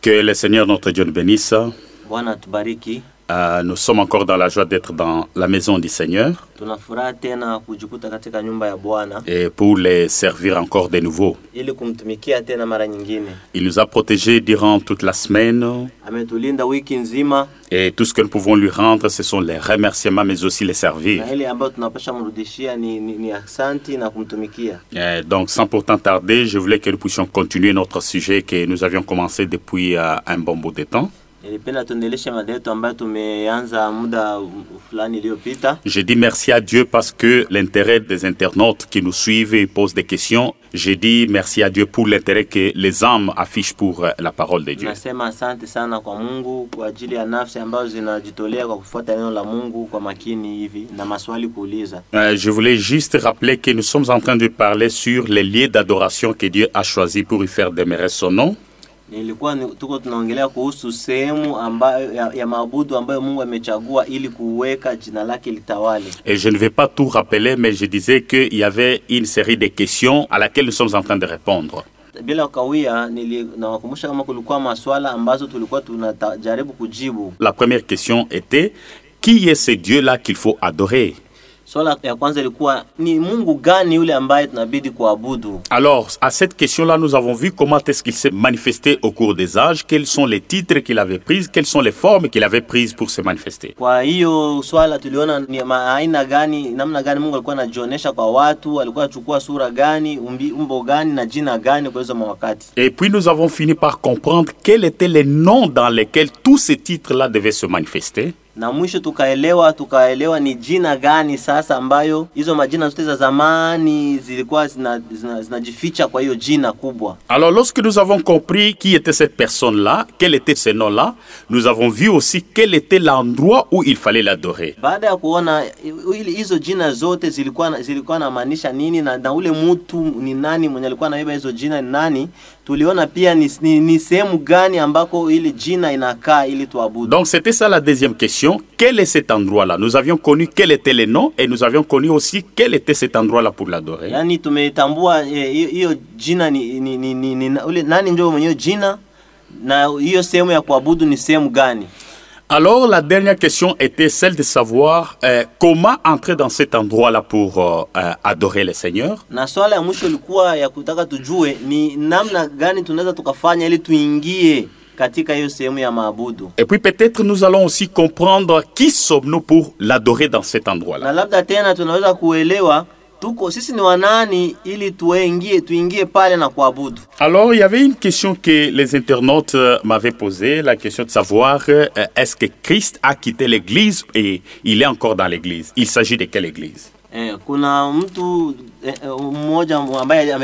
Que le Seigneur notre Dieu nous bénisse. Euh, nous sommes encore dans la joie d'être dans la maison du Seigneur et pour les servir encore de nouveau. Il nous a protégés durant toute la semaine et tout ce que nous pouvons lui rendre, ce sont les remerciements mais aussi les servir. Euh, donc sans pourtant tarder, je voulais que nous puissions continuer notre sujet que nous avions commencé depuis euh, un bon bout de temps. Nilipenda tuendeleshe mada yetu ambayo tumeanza muda fulani iliyopita. Je dis merci à Dieu parce que l'intérêt des internautes qui nous suivent et posent des questions, je dis merci à Dieu pour l'intérêt que les âmes affichent pour euh, la parole de Dieu. Nasema asante sana kwa Mungu kwa ajili ya nafsi ambazo zinajitolea kwa kufuata neno la Mungu kwa makini hivi na maswali kuuliza. Euh, je voulais juste rappeler que nous sommes en train de parler sur les lieux d'adoration que Dieu a choisis pour y faire demeurer son nom. Nilikuwa ni, tuko tunaongelea kuhusu sehemu ambayo ya, ya maabudu ambayo Mungu amechagua ili kuweka jina lake litawale. Et je ne vais pas tout rappeler, mais je disais qu'il y avait une série de questions à laquelle nous sommes en train de répondre. Bila kawia, nili nawakumbusha kama kulikuwa maswala ambazo tulikuwa tunajaribu kujibu. La première question était, qui est ce Dieu-là qu'il faut adorer? Swala ya kwanza ilikuwa ni Mungu gani yule ambaye tunabidi kuabudu? Alors, à cette question-là, nous avons vu comment est-ce qu'il s'est manifesté au cours des âges, quels sont les titres qu'il avait pris, quelles sont les formes qu'il avait prises pour se manifester. Kwa hiyo swala tuliona ni ma- aina gani, namna gani Mungu alikuwa anajionyesha kwa watu, alikuwa anachukua sura gani, umbi, umbo gani na jina gani kwa hizo mawakati. Et puis nous avons fini par comprendre quels étaient les noms dans lesquels tous ces titres-là devaient se manifester. Na mwisho tukaelewa tukaelewa ni jina gani sasa ambayo hizo majina zote za zamani zilikuwa zinajificha zina, zina kwa hiyo jina kubwa Alors lorsque nous avons compris qui était cette personne-là, quel était ce nom-là, nous avons vu aussi quel était l'endroit où il fallait l'adorer. baada ya kuona hizo jina zote zilikuwa na- zilikuwa namaanisha nini na, na ule mtu ni nani mwenye alikuwa anabeba hizo jina ni nani tuliona pia ni, ni, ni sehemu gani ambako ili jina inakaa ili tuabudu? Donc c'était ça la deuxième question. Quel est cet endroit-là? Nous avions connu quel était le nom et nous avions connu aussi quel était cet endroit-là pour l'adorer. yaani tumetambua hiyo hiyo jina ni, ni, ni, ni, ni, ule nani ndio mwenyewe jina? Na hiyo sehemu ya kuabudu ni sehemu gani? Alors la dernière question était celle de savoir euh, comment entrer dans cet endroit-là pour euh, euh, adorer le Seigneur. na swala ya mwisho ilikuwa ya kutaka tujue ni namna gani tunaweza tukafanya ili tuingie katika hiyo sehemu ya maabudu Et puis peut-être nous allons aussi comprendre qui sommes-nous pour l'adorer dans cet endroit-là. na labda tena tunaweza kuelewa Alors, il y avait une question que les internautes euh, m'avaient posée, la question de savoir euh, est-ce que Christ a quitté l'Église et il est encore dans l'Église? Il s'agit de quelle Église? Eh, kuna mtu eh, eh, mmoja ambaye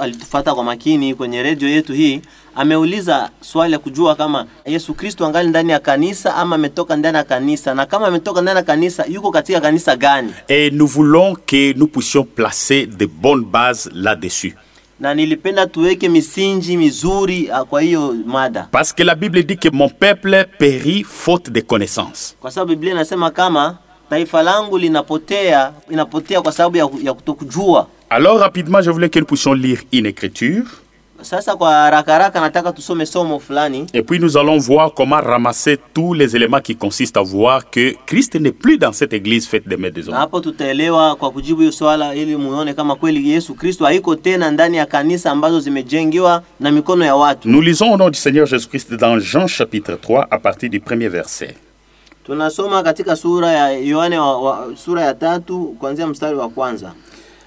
alitufata kwa makini kwenye redio yetu hii ameuliza swali ya kujua kama Yesu Kristo angali ndani ya kanisa ama ametoka ndani ya kanisa na kama ametoka ndani ya kanisa yuko katika kanisa gani? Et nous voulons que nous puissions placer de bonnes bases là-dessus. na nilipenda tuweke misingi mizuri ah, kwa hiyo mada. Parce que la Bible dit que mon peuple périt faute de connaissance, kwa sababu Biblia inasema kama taifa langu linapotea inapotea kwa sababu ya, ya kutokujua. Alors, rapidement, je voulais que nous puissions lire une écriture. Sasa kwa haraka haraka nataka tusome somo fulani Et puis nous allons voir comment ramasser tous les éléments qui consistent à voir que Christ n'est plus dans cette église faite de mains des hommes. hapo tutaelewa kwa kujibu hiyo swala, ili muone kama kweli Yesu Kristo haiko tena ndani ya kanisa ambazo zimejengiwa na mikono ya watu. Nous lisons au nom du Seigneur Jésus-Christ dans Jean chapitre 3 à partir du premier verset.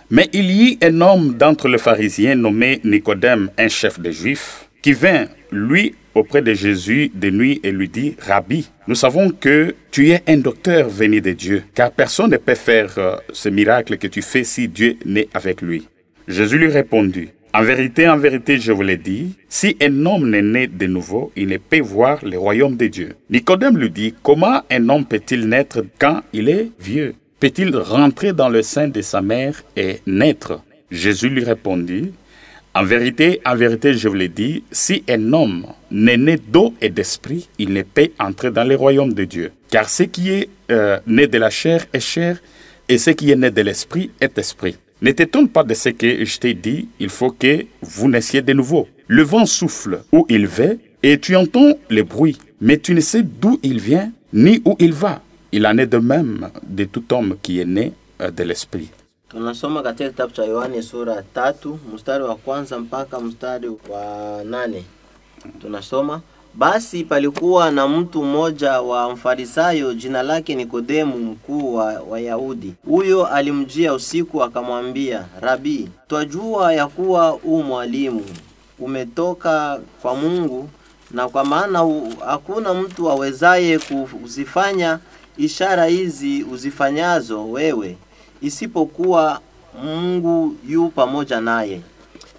Mais il y eut un homme d'entre les pharisiens nommé Nicodème, un chef des Juifs, qui vint, lui, auprès de Jésus de nuit et lui dit, Rabbi, nous savons que tu es un docteur venu de Dieu, car personne ne peut faire euh, ce miracle que tu fais si Dieu n'est avec lui. Jésus lui répondit, En vérité, en vérité, je vous l'ai dit, si un homme n'est né de nouveau, il ne peut voir le royaume de Dieu. Nicodème lui dit, Comment un homme peut-il naître quand il est vieux? Peut-il rentrer dans le sein de sa mère et naître? Jésus lui répondit, En vérité, en vérité, je vous l'ai dit, si un homme n'est né d'eau et d'esprit, il ne peut entrer dans le royaume de Dieu. Car ce qui est euh, né de la chair est chair, et ce qui est né de l'esprit est esprit. Ne t'étonne pas de ce que je t'ai dit, il faut que vous naissiez de nouveau. Le vent souffle où il veut, et tu entends les bruits, mais tu ne sais d'où il vient ni où il va. Il en est de même de tout homme qui est né euh, de l'esprit. Basi palikuwa na mtu mmoja wa Mfarisayo, jina lake Nikodemu, mkuu wa Wayahudi. Huyo alimjia usiku akamwambia, Rabi, twajua ya kuwa u mwalimu umetoka kwa Mungu, na kwa maana hakuna mtu awezaye kuzifanya ishara hizi uzifanyazo wewe isipokuwa Mungu yu pamoja naye.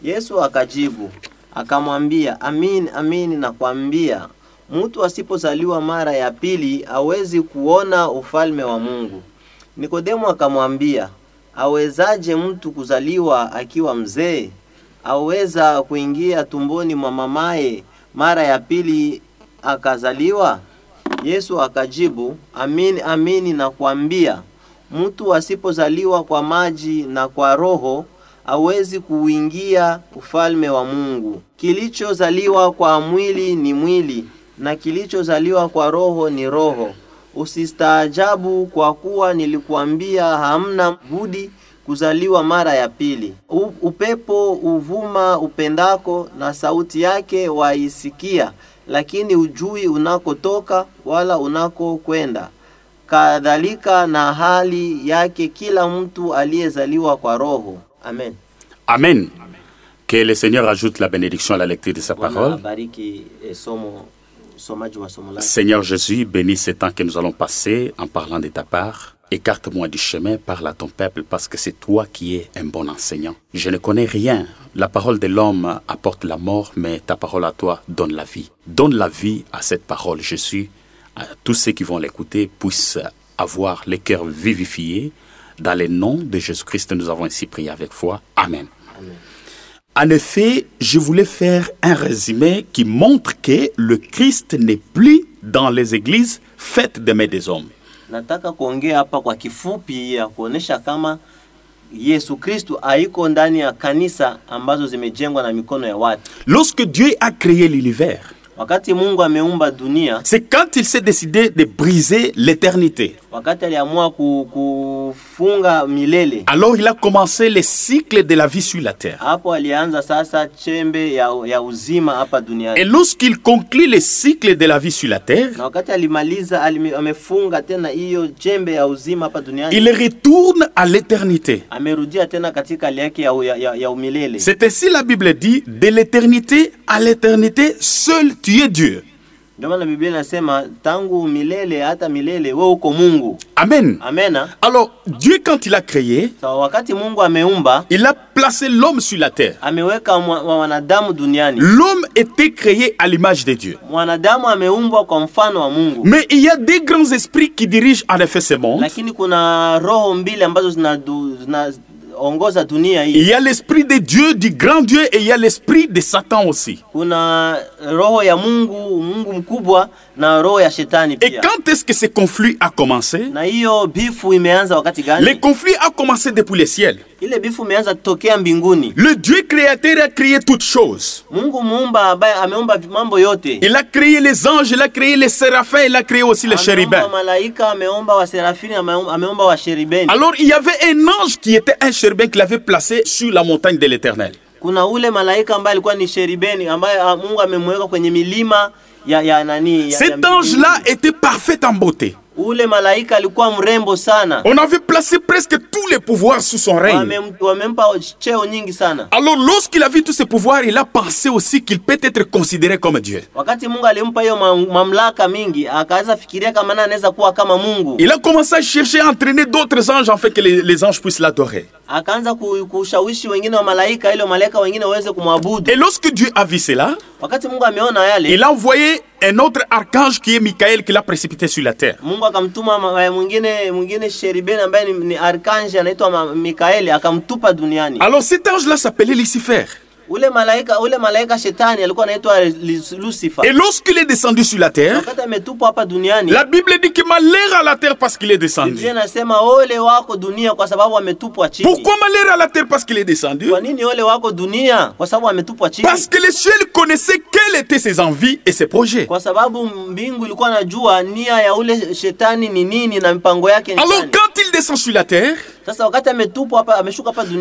Yesu akajibu akamwambia, amin amin nakwambia, mtu asipozaliwa mara ya pili hawezi kuona ufalme wa Mungu. Nikodemo akamwambia, awezaje mtu kuzaliwa akiwa mzee? Aweza kuingia tumboni mwa mamaye mara ya pili akazaliwa? Yesu akajibu, amin amin nakwambia, mtu asipozaliwa kwa maji na kwa Roho hawezi kuingia ufalme wa Mungu. Kilichozaliwa kwa mwili ni mwili, na kilichozaliwa kwa roho ni roho. Usistaajabu kwa kuwa nilikuambia hamna budi kuzaliwa mara ya pili. U, upepo uvuma upendako, na sauti yake waisikia, lakini ujui unakotoka wala unakokwenda. Kadhalika na hali yake kila mtu aliyezaliwa kwa Roho. Amen. Amen. Que le Seigneur ajoute la bénédiction à la lecture de sa parole. eh. Seigneur Jésus, bénis ce temps que nous allons passer en parlant de ta part. Écarte-moi du chemin, parle à ton peuple, parce que c'est toi qui es un bon enseignant. Je ne connais rien. La parole de l'homme apporte la mort, mais ta parole à toi donne la vie. Donne la vie à cette parole, Jésus. À tous ceux qui vont l'écouter puissent avoir les cœurs vivifiés. Dans le nom de Jésus-Christ, nous avons ainsi prié avec foi. Amen. En effet, je voulais faire un résumé qui montre que le Christ n'est plus dans les églises faites de mains des hommes. Nataka kuongea hapa kwa kifupi ya kuonesha kama Yesu Kristu haiko ndani ya kanisa ambazo zimejengwa na mikono ya watu. Lorsque Dieu a créé l'univers, Wakati Mungu ameumba dunia, c'est quand il s'est décidé de briser l'éternité. wakati aliamua ku, kufunga milele, Alors il a commencé le cycle de la vie sur la terre. hapo alianza sasa chembe ya, ya uzima hapa Et duniani. lorsqu'il conclut le cycle de la vie sur la terre, Na wakati alimaliza amefunga tena hiyo chembe ya uzima hapa duniani, il retourne à l'éternité. amerudia tena katika hali yake ya, ya, ya, ya umilele. C'est ainsi la Bible dit, de l'éternité à l'éternité, seul tu es Dieu. Ndio maana Biblia inasema tangu milele hata milele wewe uko Mungu. Amen. Alors, Dieu, quand il a créé, Sawa, wakati Mungu ameumba, il a placé l'homme sur la terre. ameweka duniani. L'homme était créé à l'image de Dieu. Mwanadamu ameumbwa kwa mfano wa Mungu, Mais il y a des grands esprits qui dirigent en effet ce monde. lakini kuna roho mbili ambazo zinadu- zinaongoza dunia Il y a l'esprit de Dieu, du grand Dieu, et il y a l'esprit de Satan aussi. Na roho ya shetani Et quand est-ce que ce conflit a commencé? Na hiyo bifu imeanza wakati Le conflit a commencé depuis le ciel. Ile bifu imeanza tokea mbinguni. Le Dieu créateur a créé toutes choses. Mungu muumba ambaye ameumba mambo yote. Il a créé les anges, il a créé les séraphins, il a créé aussi les Ameumba chérubins. malaika, ameumba wa serafini, ameumba ameumba wa sheribeni. Alors il y avait un ange qui était un chérubin qu'il avait placé sur la montagne de l'éternel. Kuna ule malaika ambaye alikuwa ni sheribeni ambaye Mungu amemweka kwenye milima Cet ange-là était parfait en beauté. On avait placé presque tous les pouvoirs sous son règne. Alors lorsqu'il a vu tous ces pouvoirs, il a pensé aussi qu'il peut être considéré comme Dieu. Il a commencé à chercher à entraîner d'autres anges afin que les, les anges puissent l'adorer. Akaanza ku- kushawishi wengine wa malaika ili malaika wengine waweze kumwabudu. Et lorsque Dieu a vu cela, Wakati Mungu ameona yale, il a envoyé un autre archange qui est Michael qui l'a précipité sur la terre. Mungu akamtuma ma- mwingine mwingine sheribeni ambaye ni, arkanje anaitwa Mikaeli akamtupa duniani. Alors cet ange-là s'appelait Lucifer. Ule malaika ule malaika shetani alikuwa anaitwa Lu- Lucifer. Et lorsqu'il est descendu sur la terre, la Bible dit que malheur à la terre parce qu'il est descendu. Pourquoi malheur à la terre parce qu'il est descendu? Parce que les cieux connaissaient quelles étaient ses envies et ses projets. Alors quand il descend sur la terre,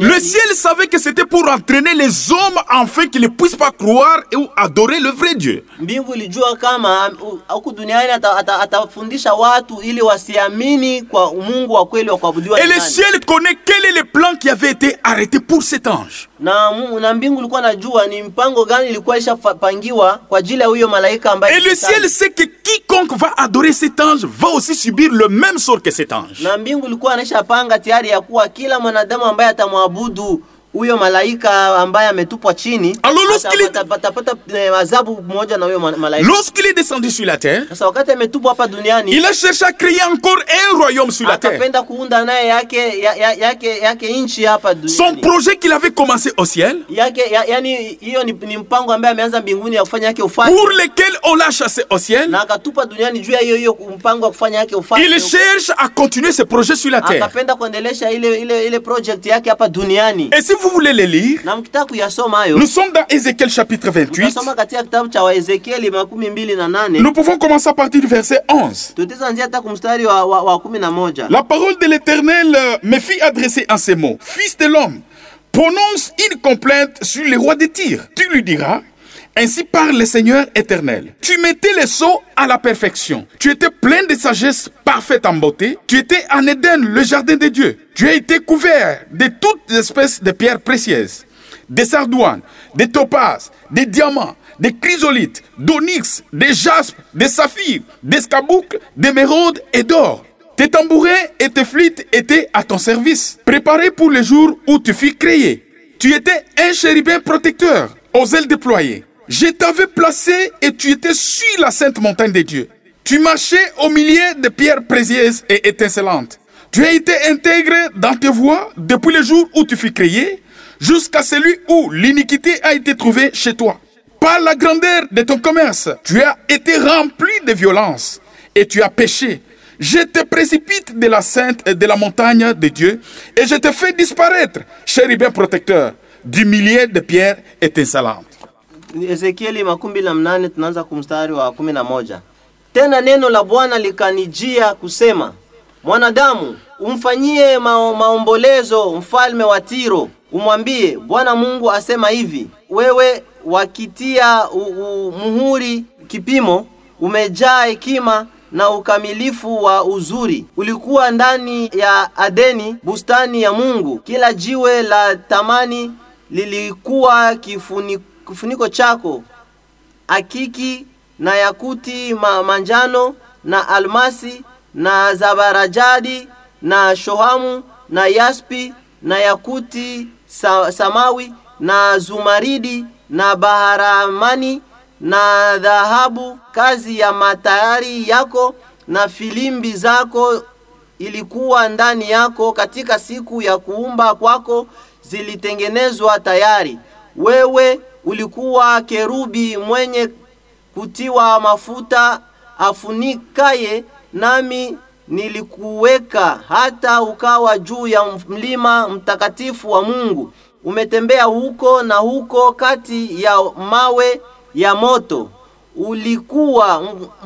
le ciel savait que c'était pour entraîner les hommes afin qu'ils ne puissent pas croire ou adorer le vrai Dieu. mbingu ilijua kama huku duniani ata- ata- atafundisha watu ili wasiamini kwa Mungu wa kweli wa kuabudiwa Et le ciel connaît quel est le plan qui avait été arrêté pour cet ange. na, mu- na mbingu ilikuwa najua ni mpango gani ilikuwa ishapangiwa kwa ajili ya huyo malaika ambaye Et le ciel sait que quiconque va adorer cet ange va aussi subir le même sort que cet ange. na mbingu ilikuwa anaishapanga tayari ya kuwa kila mwanadamu ambaye atamwabudu huyo malaika ambaye ametupwa chini Alors, lorsqu'il atapata eh, adhabu moja na huyo ma- malaika. Lorsqu'il est descendu sur la terre, Sasa wakati ametupwa hapa duniani il a cherché à créer encore un royaume sur la terre. akapenda kuunda naye yake ya, ya, yake yake nchi hapa Son projet qu'il avait commencé au ciel, yake ya, yani hiyo ni, ni mpango ambaye ameanza mbinguni ya kufanya yake ufalme pour lequel on l'a chassé au ciel, na akatupa duniani juu ya hiyo hiyo mpango wa kufanya yake ufalme il cherche à continuer ses projets sur la terre. akapenda kuendelesha ile ile ile project yake hapa duniani Et si vous voulez les lire, nous sommes dans Ézéchiel chapitre 28. Tunasoma katika kitabu cha Waezekieli makumi mbili na nane Nous pouvons commencer à partir du verset 11. tutaweza anzia hata kumstari wa, wa, wa kumi na moja La parole de l'Éternel euh, me fit adresser en ces mots. Fils de l'homme, prononce une complainte sur les rois de Tyr. Tu lui diras, ainsi parle le Seigneur éternel. Tu mettais les sceaux à la perfection. Tu étais plein de sagesse parfaite en beauté. Tu étais en Éden, le jardin de Dieu. Tu as été couvert de toutes espèces de pierres précieuses, des sardoines, des topazes, des diamants, des chrysolites, d'onyx, des jaspes, des saphirs, des scaboucles, d'émeraudes et d'or. Tes tambourins et tes flûtes étaient à ton service, préparés pour le jour où tu fus créé. Tu étais un chérubin protecteur, aux ailes déployées. Je t'avais placé et tu étais sur la sainte montagne de Dieu. Tu marchais au milieu de pierres précieuses et étincelantes. Tu as été intégré dans tes voies depuis le jour où tu fus créé, jusqu'à celui où l'iniquité a été trouvée chez toi. Par la grandeur de ton commerce, tu as été rempli de violence et tu as péché. Je te précipite de la sainte de la montagne de Dieu et je te fais disparaître, chérubin protecteur, du milieu de pierres étincelantes. Ezekieli makumi na mnane tunaanza kumstari wa kumi na moja tena neno la Bwana likanijia kusema, mwanadamu, umfanyie mao, maombolezo mfalme wa Tiro, umwambie Bwana Mungu asema hivi, wewe wakitia muhuri kipimo, umejaa hekima na ukamilifu wa uzuri. Ulikuwa ndani ya Adeni, bustani ya Mungu. Kila jiwe la thamani lilikuwa kifuni, kifuniko chako, akiki na yakuti ma, manjano na almasi na zabarajadi na shohamu na yaspi na yakuti sa, samawi na zumaridi na baharamani na dhahabu, kazi ya matayari yako na filimbi zako ilikuwa ndani yako katika siku ya kuumba kwako zilitengenezwa tayari. Wewe ulikuwa kerubi mwenye kutiwa mafuta afunikaye, nami nilikuweka hata ukawa juu ya mlima mtakatifu wa Mungu. Umetembea huko na huko kati ya mawe ya moto. Ulikuwa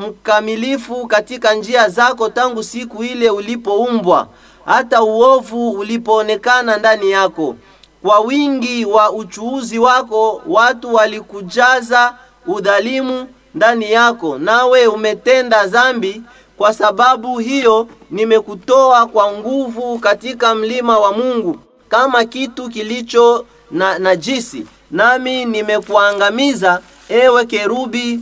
mkamilifu katika njia zako tangu siku ile ulipoumbwa, hata uovu ulipoonekana ndani yako. Kwa wingi wa uchuuzi wako watu walikujaza udhalimu ndani yako, nawe umetenda zambi. Kwa sababu hiyo nimekutoa kwa nguvu katika mlima wa Mungu kama kitu kilicho na najisi, nami nimekuangamiza, ewe kerubi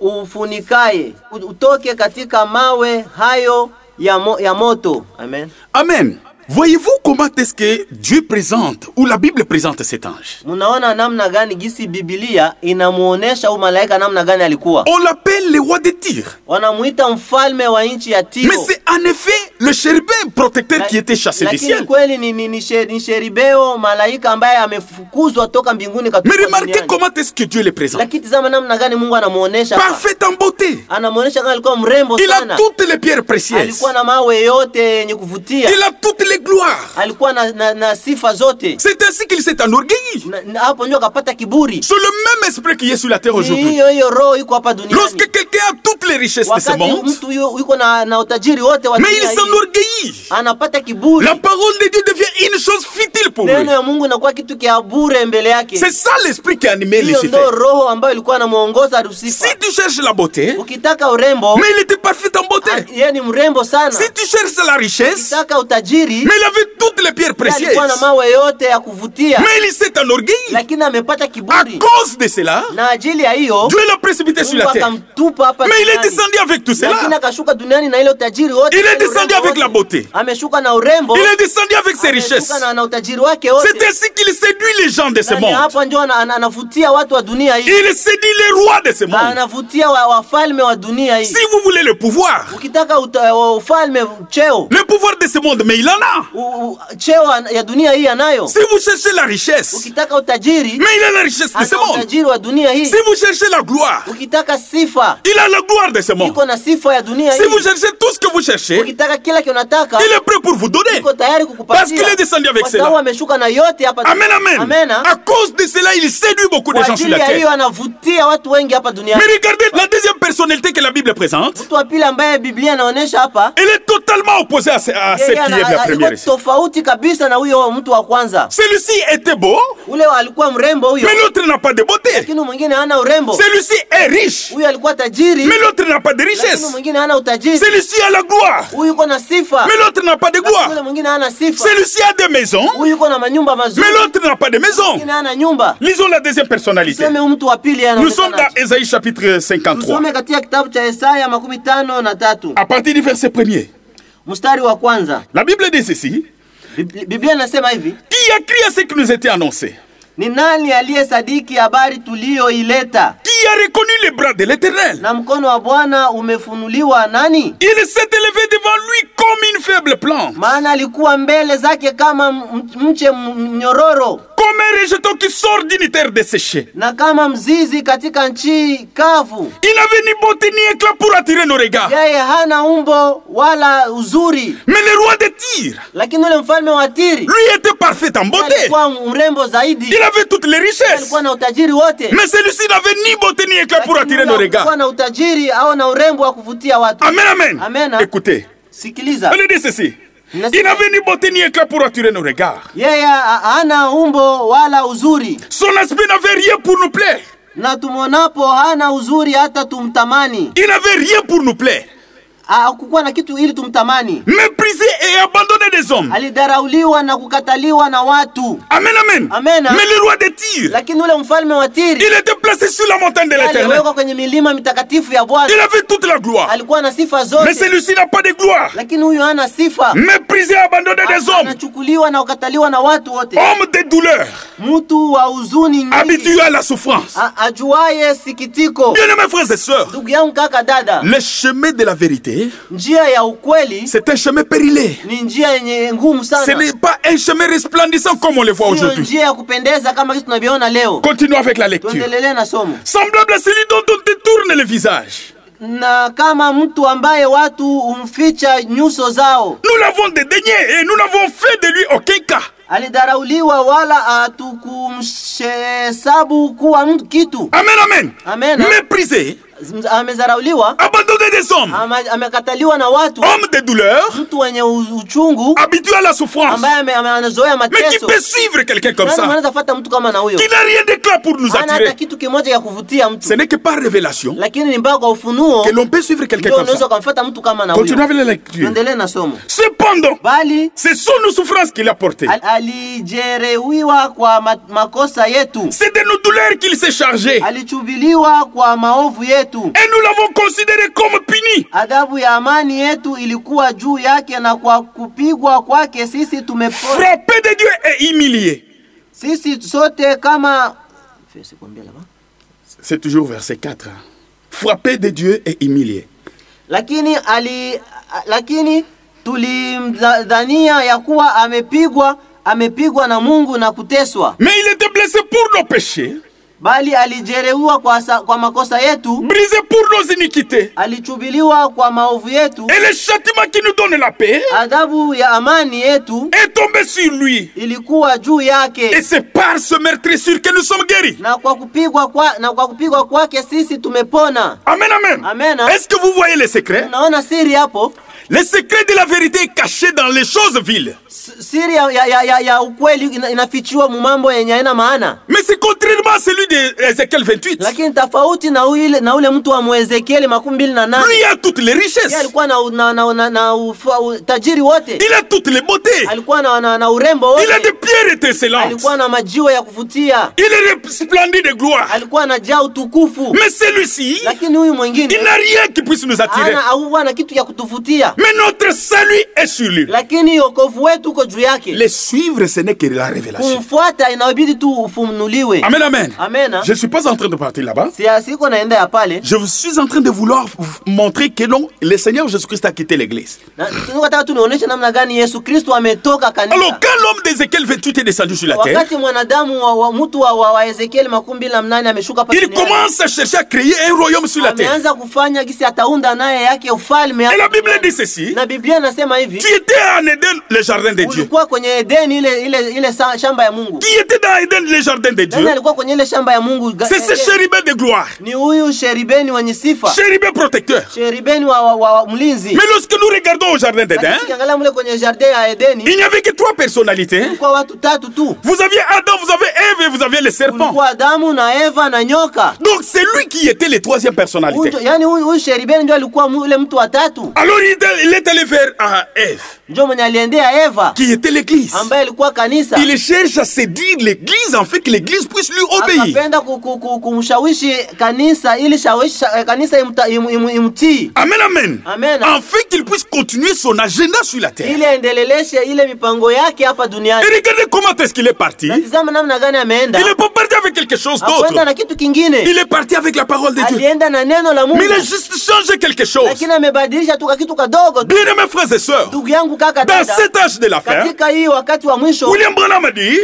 ufunikaye, utoke katika mawe hayo ya, mo, ya moto. Amen. Amen. Voyez-vous comment est-ce que Dieu présente, ou la Bible présente cet ange? Munaona namna gani gisi Biblia inamuonesha huyu malaika namna gani alikuwa? On l'appelle le roi de Tyr. Wanamuita mfalme wa nchi ya Tiro, Mais c'est en effet le chérubin protecteur La- qui était chassé du lakini ciel. kweli ni, ni, ni, she- ni sheribeo malaika ambaye amefukuzwa toka mbinguni Mais remarquez comment est-ce que Dieu les présente. lakini tazama namna gani mungu anamuonesha hapa. Parfait en beauté. anamuonesha kama alikuwa mrembo Il a toutes les pierres précieuses. alikuwa na mawe yote yenye kuvutia Il a toutes les gloires. alikuwa na, na, na sifa zote C'est ainsi qu'il s'est enorgueilli. Hapo ndio akapata kiburi C'est le même esprit qui est sur la terre aujourd'hui. hiyo hiyo roho iko hapa duniani Lorsque quelqu'un a toutes les richesses de ce monde, mtu yu- yuko na, na utajiri wote wa mais il s'enorgueillit. anapata kiburi La parole de Dieu devient une chose futile pour lui. neno ya mungu inakuwa kitu kia bure mbele yake C'est ça l'esprit qui a Lucifer. hiyo ndio roho ambayo ilikuwa anamuongoza Lucifer. Si tu cherches la beauté, ukitaka urembo mais il était parfait en beauté. yeye ni mrembo sana Si tu cherches la richesse, ukitaka utajiri mais il avait toutes les pierres yeye alikuwa na précieuses. mawe yote ya kuvutia Mais il s'est enorgueilli. lakini amepata À kiburi cause de cela, na ajili ya hiyo Dieu l'a précipité sur la terre. akamtupa hapa Mais il est descendu avec tout lakini cela. akashuka duniani na ile utajiri wote Il est descendu avec la beauté. ameshuka na urembo Il est descendu avec ses richesses. ameshuka na, na utajiri wake wote C'est ainsi qu'il séduit les gens de ce monde. hapa ndio ana- ana- anavutia watu wa dunia hii? Il séduit les rois de ce monde. anavutia wa- wafalme wa dunia hii Si vous voulez le pouvoir, ukitaka uta- wa- ufalme cheo le pouvoir de ce monde, mais il en a. u- u- cheo an- ya dunia hii anayo Si vous cherchez la richesse, ukitaka utajiri mais il a la richesse de ce monde. utajiri wa dunia hii Si vous cherchez la gloire, ukitaka sifa il a la gloire de ce monde. iko na sifa ya dunia Si vous cherchez tout ce que vous cherchez, ukitaka kila kinataka il est prêt pour vous donner. tayari Parce qu'il est descendu avec kwa cela. sababu ameshuka na yote hapa Amen, amen. Amena. À cause de cela, il séduit beaucoup de gens sur la hiyo terre. anavutia watu wengi hapa duniani Mais regardez la deuxième personnalité que la Bible présente. mtu wa pili ambaye biblia inaonyesha hapa Elle est totalement opposée à, à celle qui est la première ici. tofauti kabisa na huyo mtu wa kwanza Celui-ci était beau, ule alikuwa mrembo huyo mais l'autre n'a pas de beauté. lakini mwingine hana urembo Celui-ci est riche, huyo alikuwa tajiri mais l'autre n'a pas de lakini richesse. mwingine hana utajiri Celui-ci a la gloire, huyu yuko na sifa mais l'autre n'a pas de gloire. yule mwingine hana sifa Celui-ci a des maisons, huyu yuko na manyumba mazuri mais l'autre n'a pas de maison. mwingine hana nyumba Lisons la deuxième personnalité. tuseme huyu mtu wa pili Nous sommes dans Ésaïe chapitre 53, tusome katika kitabu cha Isaya makumi tano na tatu à partir du verset premier. Mstari wa kwanza. La Bible dit ceci. Biblia inasema hivi. Qui a crié ce qui nous était annoncé? Ni nani aliyesadiki habari tuliyoileta? Qui a reconnu le bras de l'Éternel? Na mkono wa bwana umefunuliwa nani? Il s'est élevé devant lui comme une faible plante, maana alikuwa mbele zake kama mche mnyororo qui sort d'une terre desséchée. na kama mzizi katika nchi kavu Il avait ni beauté ni éclat pour attirer nos regards. yeye hana umbo wala uzuri Mais le roi de Tyr, lakini ule mfalme wa tiri lui était parfait en beauté. alikuwa mrembo zaidi Il avait toutes les richesses. alikuwa na utajiri wote Mais celui-ci n'avait ni beauté ni éclat pour attirer nos regards. Alikuwa na utajiri au na urembo wa kuvutia watu Amen, amen. Amen. Écoutez, sikiliza elle dit ceci. Il n'avait ni beauté ni éclat pour attirer nos regards. yeye ha- hana umbo wala uzuri Son aspect n'avait rien pour nous plaire. na tumonapo hana uzuri hata tumtamani Il n'avait rien pour nous plaire. Hakukuwa na kitu ili tumtamani Méprisé et abandonné des hommes. alidharauliwa na kukataliwa na watu Amen, amen. Amen. Mais le roi de Tyr, lakini ule mfalme wa tiri il était placé sur la montagne de l'éternel. aliwekwa kwenye milima mitakatifu ya Il bwana avait toute la gloire. alikuwa na sifa Mais zote celui-ci n'a pas de gloire. lakini huyu hana sifa Méprisé et abandonné des hommes. anachukuliwa na kukataliwa na watu wote Homme de douleur. mtu wa huzuni nyingi Habitué à la souffrance. Ajuaye sikitiko Bien-aimés frères et sœurs, ndugu yangu kaka dada le chemin de la vérité, c'est un chemin périlé. Ce n'est pas un chemin resplendissant comme on le voit aujourd'hui. Continuons avec la lecture. Semblable à celui dont on détourne le visage. na kama mtu ambaye watu humficha nyuso zao Nous l'avons dédaigné et nous n'avons fait de lui aucun cas. alidharauliwa wala hatukumhesabu kuwa mtu kitu Amen, amen. Amen. Méprisé, Amedharauliwa abandonné des hommes, amekataliwa na watu. Homme de douleur, mtu wenye u- uchungu. Habitué à la souffrance. ambaye Mais qui peut suivre quelqu'un comme ça? mtu kama na huyo. Qui n'a rien d'éclat pour nous attirer. kitu kimoja ya kuvutia mtu. Ce n'est que par révélation lakini ni mpaka kwa ufunuo que l'on peut suivre quelqu'un comme unaweza ça. ukamfata mtu kama na Continuons huyo avec la lecture. na somo. Cependant, bali ce sont nos souffrances qu'il a alijeruhiwa kwa ma makosa yetu. C'est de nos douleurs qu'il s'est chargé. alichubiliwa kwa maovu yetu Et nous l'avons considéré comme puni. adhabu ya amani yetu ilikuwa juu yake na kwa kupigwa kwake sisi tumepona Frappé de Dieu et humilié. sisi sote kama. C'est toujours verset 4. Frappé de Dieu et humilié. lakini ali lakini tulimdhania ya kuwa amepigwa amepigwa na Mungu na kuteswa, Mais il était blessé pour nos péchés, bali alijeruhiwa kwa, sa, kwa makosa yetu, brisé pour nos iniquités. alichubiliwa kwa maovu yetu, Et le châtiment qui nous donne la paix adhabu ya amani yetu est tombé sur lui. ilikuwa juu yake, Et c'est par ce meurtrissure que nous sommes guéris. na kwa kupigwa kwa, na kwa kupigwa kwake sisi tumepona. Amen, amen. Amen. Est-ce que vous voyez le secret? Unaona siri hapo? Le secret de la vérité est caché dans les choses viles. Siri ya, ya, ya, ya, ukweli inafichiwa mumambo yenye haina maana, Mais c'est contrairement à celui de Ezekiel 28. lakini tofauti na ule, na ule mtu wa Ezekiel makumi mbili na nane Lui il a toutes les yeye richesses. alikuwa na, na, na, na, na utajiri wote, Il a toutes les beautés. alikuwa na, na, na urembo Il a des wote, pierres étincelantes. alikuwa na majiwe ya kuvutia, Il est resplendide de gloire. alikuwa anajaa utukufu, Mais celui-ci, lakini huyu il n'a rien qui puisse nous attirer. ana auwa na kitu ya kutuvutia, Mais notre salut est sur lui. lakini wokovu wetu uko juu yake. Les suivre, ce n'est que la révélation. Kumfuata inabidi tu ufunuliwe. Amen, amen. Amen. Je ne suis pas en train de partir là-bas. Si siko naenda ya pale Je suis en train de vouloir montrer que non, le Seigneur Jésus-Christ a quitté l'église. na tunataka nataka tu nionyeshe namna gani Yesu Kristo ametoka Alors, quand l'homme d'Ézéchiel 28 est descendu sur la terre, Wakati mwanadamu wa, mtu wa, ameshuka il commence à chercher à créer un royaume sur la terre. ameanza kufanya gisi ataunda naye yake ufalme Et la Bible dit ceci na Biblia inasema hivi Tu étais en Éden, le jardin de Dieu. ulikuwa kwenye Edeni ile ile ile shamba ya Mungu. Qui était dans Éden, le jardin de Dieu Nani alikuwa kwenye ile shamba ya Mungu? C'est ce eh, eh, chérubin de gloire, Ni huyu Sheribeni wenye sifa, chérubin protecteur. Sheribeni wa, wa, wa, mlinzi. Mais lorsque nous regardons au jardin Lakini tukiangalia mle kwenye jardin ya Edeni il n'y avait que trois personnalités. kwa watu tatu tu, Vous aviez Adam, vous avez Ève et vous aviez le serpent. kulikuwa Adamu na Eva na nyoka. Donc c'est lui qui était le troisième personnalité. Yani huyu Sheribeni ndio alikuwa ule mtu wa tatu, Alors il est- il est allé vers ah, Ève, ndio mwenye aliendea Eva qui était l'église. ambaye alikuwa kanisa. Il cherche à séduire l'église en fait que l'église puisse lui obéir. kumshawishi kanisa ili shawishi kanisa imtii Amen, amen. Amen. Afin qu'il puisse continuer son agenda sur la terre. ili aendeleleshe ile mipango yake hapa Et regardez comment est-ce qu'il est parti. Na tizama namna gani ameenda, Il n'est pas parti avec quelque chose akwenda d'autre. na kitu kingine, Il est parti avec la parole de Dieu. alienda na neno la Mungu, Mais il a juste changé quelque chose. lakini amebadilisha tu kakitu kadogo tu. Bien mes frères et sœurs, dans cet âge de la fin, katika hii wakati wa mwisho, William Branham a dit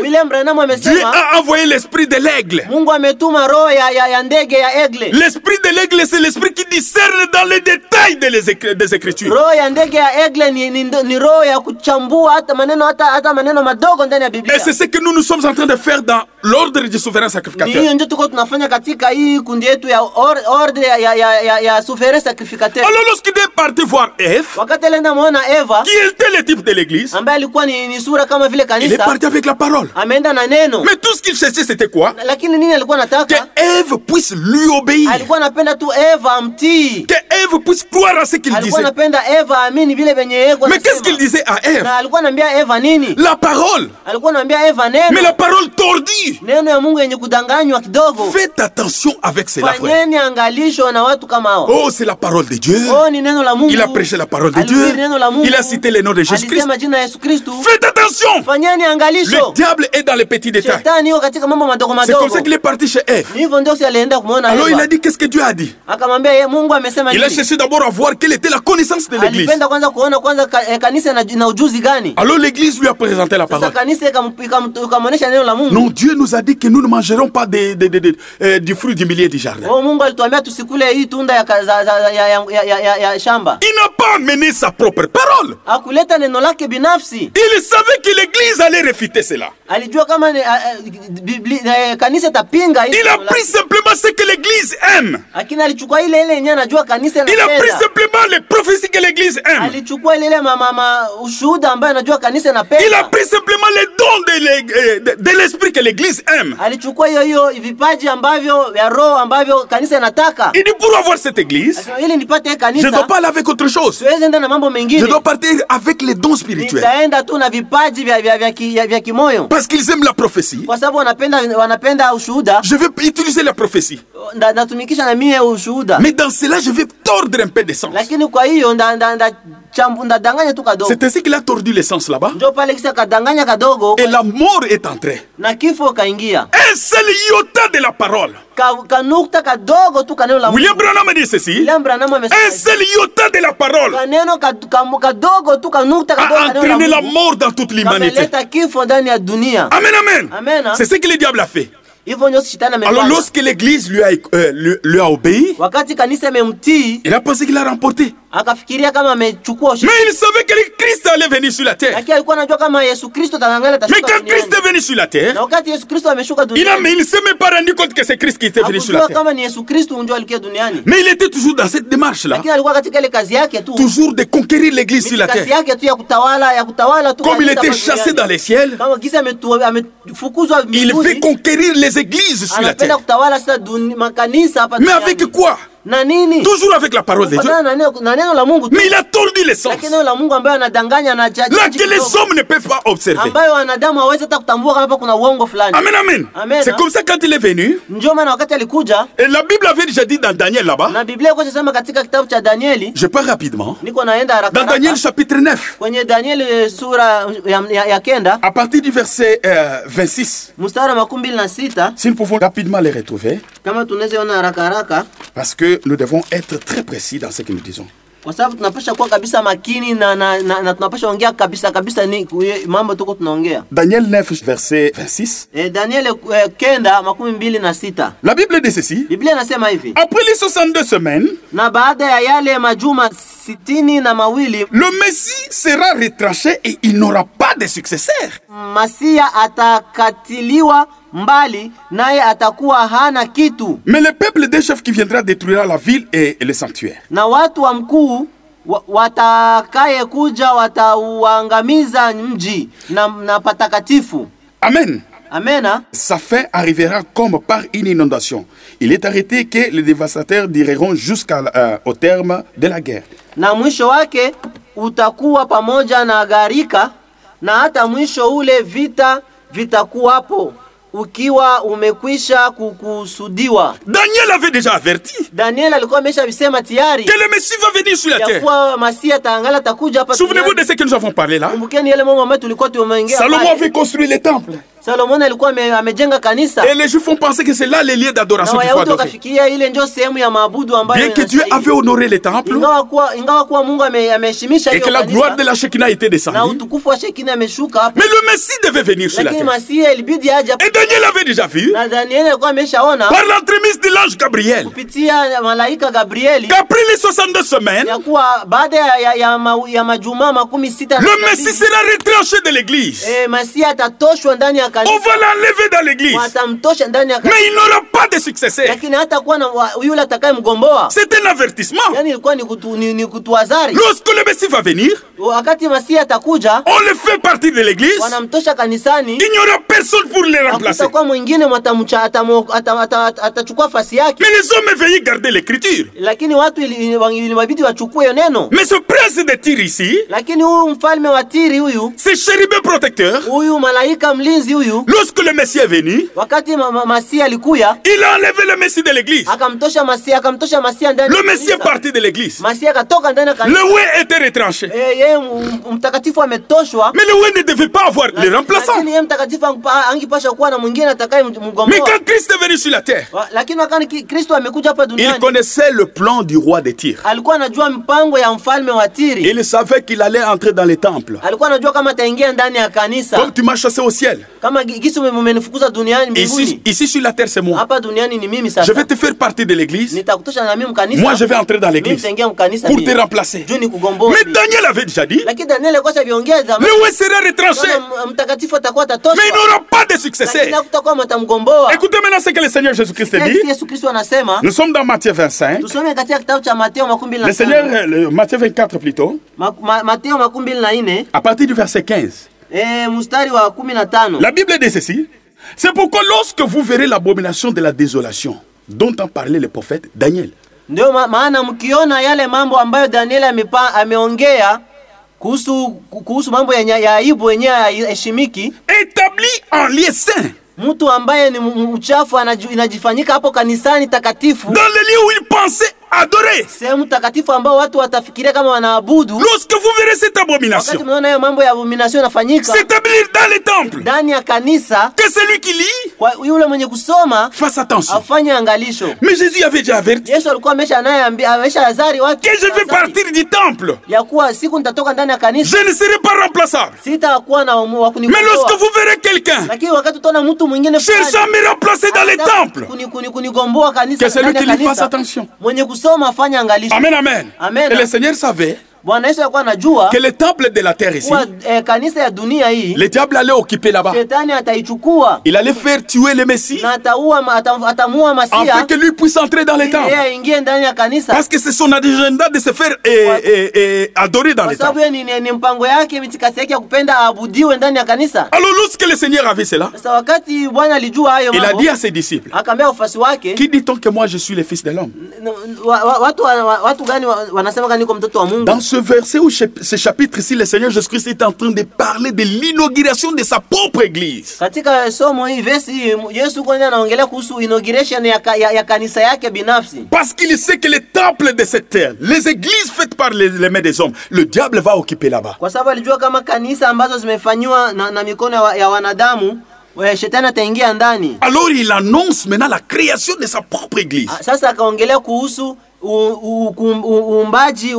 Dieu a envoyé l'esprit de l'aigle. L'esprit de l'aigle, c'est l'esprit qui discerne dans les détails des, Écritures. Et c'est ce que nous nous sommes en train de faire dans l'ordre du souverain sacrificateur. Alors lorsqu'il est parti voir Ève, Wakati alienda muona Eva qui était le type de l'église, ambaye alikuwa ni, ni sura kama vile il est parti avec la parole. ameenda na neno, Mais tout ce qu'il cherchait, c'était quoi? Lakini nini alikuwa Que? Ève puisse lui obéir. Alikuwa anapenda tu Eva amtii, Que Ève puisse croire à ce qu'il alikuwa disait. anapenda Eva amini vile venye yeye alikuwa Mais qu'est-ce qu'il disait à Ève na alikuwa anaambia Eva nini? La parole. Alikuwa anaambia Eva Mais la parole tordue. neno ya Mungu yenye kudanganywa kidogo. Faites attention avec cela, frère. Fanyeni angalisho na watu kama hao. Oh, c'est la parole de Dieu. Oh, ni neno la Mungu. Il a prêché la parole de Dieu. Il a cité le nom de Jésus-Christ. Faites attention. Le diable est dans les petits détails. C'est comme ça qu'il est parti chez Ève. Alors il a dit qu'est-ce que Dieu a dit? Il a cherché d'abord à voir quelle était la connaissance de l'église. Eh. Alors l'église lui a présenté la parole. Non, Dieu nous a dit que nous ne mangerons pas des- des- des- des- euh, du fruit du milieu du jardin. Il n'a pas sa propre parole. Il savait que l'église allait réfuter cela. Alijua kama ni, a, eh, kanisa Il a pris simplement ce que l'église aime. Lakini alichukua ile ile yenyewe anajua kanisa Il a pris simplement les prophéties que l'église aime. alichukua ile ile mama, mama ushuhuda ambayo anajua kanisa Il a pris simplement les dons de de l'esprit que l'église aime. Alichukua hiyo hiyo vipaji ambavyo vya roho ambavyo kanisa inataka. Il dit pour avoir cette église, ili nipate hii je ne dois kanisa pas aller avec autre chose. siwezi enda na mambo Je dois partir avec les dons spirituels. nitaenda tu na vipaji vya, vya, vya, ki- vya kimoyo, Parce qu'ils aiment la prophétie. kwa sababu wanapenda wanapenda ushuhuda. Je vais utiliser la prophétie. Nda- Natumikisha na mie ushuhuda, Mais dans cela, je vais tordre un peu de sens. lakini kwa hiyo nda- nda- chambu ndadanganya tu kadogo C'est ainsi qu'il a tordu l'essence là-bas. Et la mort est entrée. na kifo kaingia Un seul iota de la parole. William Branham dit ceci. Un seul iota de la parole a entraîné la mort dans toute l'humanité. Amen, amen. Amen, hein. C'est ce que le diable a fait. Alors lorsque l'église lui a, euh, lui, lui a obéi, il a pensé qu'il a remporté. Mais il savait que le Christ allait venir sur la terre. Mais quand Christ est venu sur la terre, il a, mais duniani il ne s'est même pas rendu compte que c'est Christ qui était venu sur la terre. Mais il était toujours dans cette démarche-là, toujours de conquérir l'église sur la terre. Comme il était chassé dans les ciels, il veut conquérir les églises sur la terre. Mais avec quoi? Toujours avec la parole de Dieu. Mais il a tordu les sens. Là que les hommes ne peuvent pas observer. Amen, amen. Amen. C'est comme ça quand il est venu. Et la Bible avait déjà dit dans Daniel là-bas. Je pars rapidement. Dans Daniel chapitre 9, kwenye danieli eh, sura ya, ya, ya kenda à partir du verset euh, 26, mstari wa makumi mbili na sita si nous pouvons rapidement les retrouver, parce que nous devons être très précis dans ce que nous disons. kwa sababu tunapasha kuwa kabisa makini na, na, na, na tunapasha ongea kabisa kabisa ni kuye- mambo tuko tunaongea Daniel 9, verset 26, e, danieli eh, kenda makumi mbili na sita la Bible dit ceci. biblia inasema hivi Après les 62 semaines, na baada ya yale majuma sitini na mawili le Messie sera retranché et il n'aura pas de successeur. masia atakatiliwa mbali naye atakuwa hana kitu Mais le peuple des chefs qui viendra détruira la ville et le sanctuaire. na watu wa mkuu wa- watakaye kuja watauangamiza mji na, na patakatifu Amen. amena Sa fin arrivera comme par une inondation. Il est arrêté que les dévastateurs direront jusqu'au terme de la guerre. na mwisho wake utakuwa pamoja na gharika na hata mwisho ule vita vitakuwapo ukiwa umekwisha kukusudiwa Daniel avait déjà averti daniel alikuwa amesha visema tayari que le Messie va venir sur la terre. kuwa masia taangala takuja hapa Souvenez-vous de ce que nous avons parlé là. kumbukeni yale mambo ambayo tulikuwa tumeongea Salomon pale. avait construit les temples. Salomoni alikuwa ame- amejenga kanisa. Et les Juifs ont pensé que c'est là les lieux na d'adoration qu'il faut wayahudi adorer. wakafikiria ile ndio sehemu ya maabudu ambayo Bien que Dieu avait honoré les temples ingawa kuwa, ingawa kuwa mungu ame- ameheshimisha et que la gloire de la Shekinah était na descendue, utukufu wa shekini ameshuka hapa mais le Messie devait venir sur la lakini terre. ilibidi aje Et Daniel avait déjà vu, na danieli alikuwa ameshaona. Par l'entremise de l'ange Gabriel, kupitia malaika gabrieli. Qu'après les 62 semaines, ya kuwa baada ya, ya, makumi sita na le Messie sera retranché de l'église. eh, masia atatoshwa ndani ya On kanisa va l'enlever dans l'église. watamtosha ndani ya kanisa Mais il n'aura pas de successeur. lakini hata kuwa na yule atakayemgomboa C'est un avertissement. yani ilikuwa ni, kutu, ni, ni kutuazari Lorsque le Messie va venir, wakati masia atakuja on le fait partir de l'église. wanamtosha kanisani Il n'y aura personne pour le remplacer. hakutakuwa mwingine atachukua fasi yake Mais les hommes veillent garder l'écriture. lakini watu ili- ili- wachukue hiyo neno Mais ce prince de Tyr ici, lakini huyu mfalme wa tiri huyu ce chérubin protecteur, huyu malaika mlinzi huyu? Lorsque le Messie est venu, wakati ma, ma, masia alikuya il a enlevé le Messie de l'église. akamtosha masia akamtosha masia ndani Le Messie est parti de l'église. masia akatoka ndani ya kanisa Le ouais était retranché. Eh, yeye m- mtakatifu ametoshwa Mais le ouais ne devait pas avoir le remplaçant. lakini yeye mtakatifu angepa- angepasha kuwa na mwingine atakaye Mais quand Christ est venu sur la terre, Wa- lakini wakati ki- kristo amekuja hapa il connaissait le plan du roi de Tyr. alikuwa anajua mpango ya mfalme wa tiri Il savait qu'il allait entrer dans les temples. alikuwa anajua kama ataingia ndani ya kanisa Comme tu m'as chassé au ciel. Kama duniani Ici, mbinguni ici sur la terre, c'est moi. hapa duniani ni mimi Je vais te faire partie de l'église. nitakutosha na mimi mkanisa Moi, je vais entrer dans mimi l'église nitaingia mkanisa pour te remplacer. juu Mais. Daniel avait déjà dit, lakini daniel alikuwa le ouais sera retranché. Kama m- mtakatifu atakuwa atatoshwa Mais il n'aura pas de lakini successeur. hakutakuwa mtamgomboa Écoutez maintenant ce que le Seigneur Jésus-Christ dit. anasema Nous sommes dans Matthieu 25. tusome katika kitabu cha mateo makumi mbili Le Seigneur, Matthieu 24 plutôt, mateo à partir du verset 15. Eh, mstari wa kumi na tano. La Bible dit ceci. C'est pourquoi lorsque vous verrez l'abomination de la désolation dont en parlait le prophète Daniel, ndio ma, maana mkiona yale mambo ambayo danieli amepa, ameongea kuhusu kuhusu mambo ya, nya- ya aibu yenyewe heshimiki. Établi en lieu saint, mtu ambaye ni m- m- uchafu anaju- inajifanyika hapo kanisani takatifu. Dans le lieu où il pensait adorer. sehemu takatifu ambao watu watafikiria kama wanaabudu. Lorsque vous verrez cette Wakati abomination mnaona hiyo mambo ya abomination s'établir dans les temples, ndani ya kanisa, que celui qui lit kwa yule mwenye kusoma fasse attention. afanye angalisho. Mais Jésus avait déjà averti Yesu alikuwa amesha naye amesha azari watu que je vais partir du temple. ya kuwa siku nitatoka ndani ya kanisa Je ne serai pas remplaçable. sitakuwa na wa Mais lorsque vous verrez quelqu'un Lakini wakati utaona mtu mwingine cherchant à me remplacer dans les temples, kuni- kuni- kunigomboa kanisa que celui qui lit fasse attention. mwenye kusoma angalisho. Amen, amen. Amen. Et le Seigneur savait Bwana Yesu alikuwa anajua que le temple de la terre ici, eh, kanisa ya dunia hii le diable allait occuper là-bas. shetani ataichukua Il allait faire tuer le Messie na ataua afin que lui puisse entrer dans les yeye temples. aingie ndani ya kanisa, Parce que c'est son agenda de se faire eh, eh, eh, adorer dans les sababu temples. yeye ni, ni, ni mpango yake mitikasi yake ya kupenda aabudiwe ndani ya kanisa. Alors lorsque le Seigneur a vu cela, Sasa wakati Bwana alijua hayo il a dit à ses disciples, akaambia wafuasi wake qui dit-on que moi je suis le Fils de l'homme? N- wa- wa- watu, wa- wa- watu gani wa- wanasema kani niko mtoto wa Mungu? Dans ce verset ou ce chapitre ici, le Seigneur Jésus-Christ est en train de parler de l'inauguration de sa propre église. Parce qu'il sait que les temples de cette terre, les églises faites par les, les mains des hommes, le diable va occuper là-bas. ndani. Alors il annonce maintenant la création de sa propre église. Uumbaji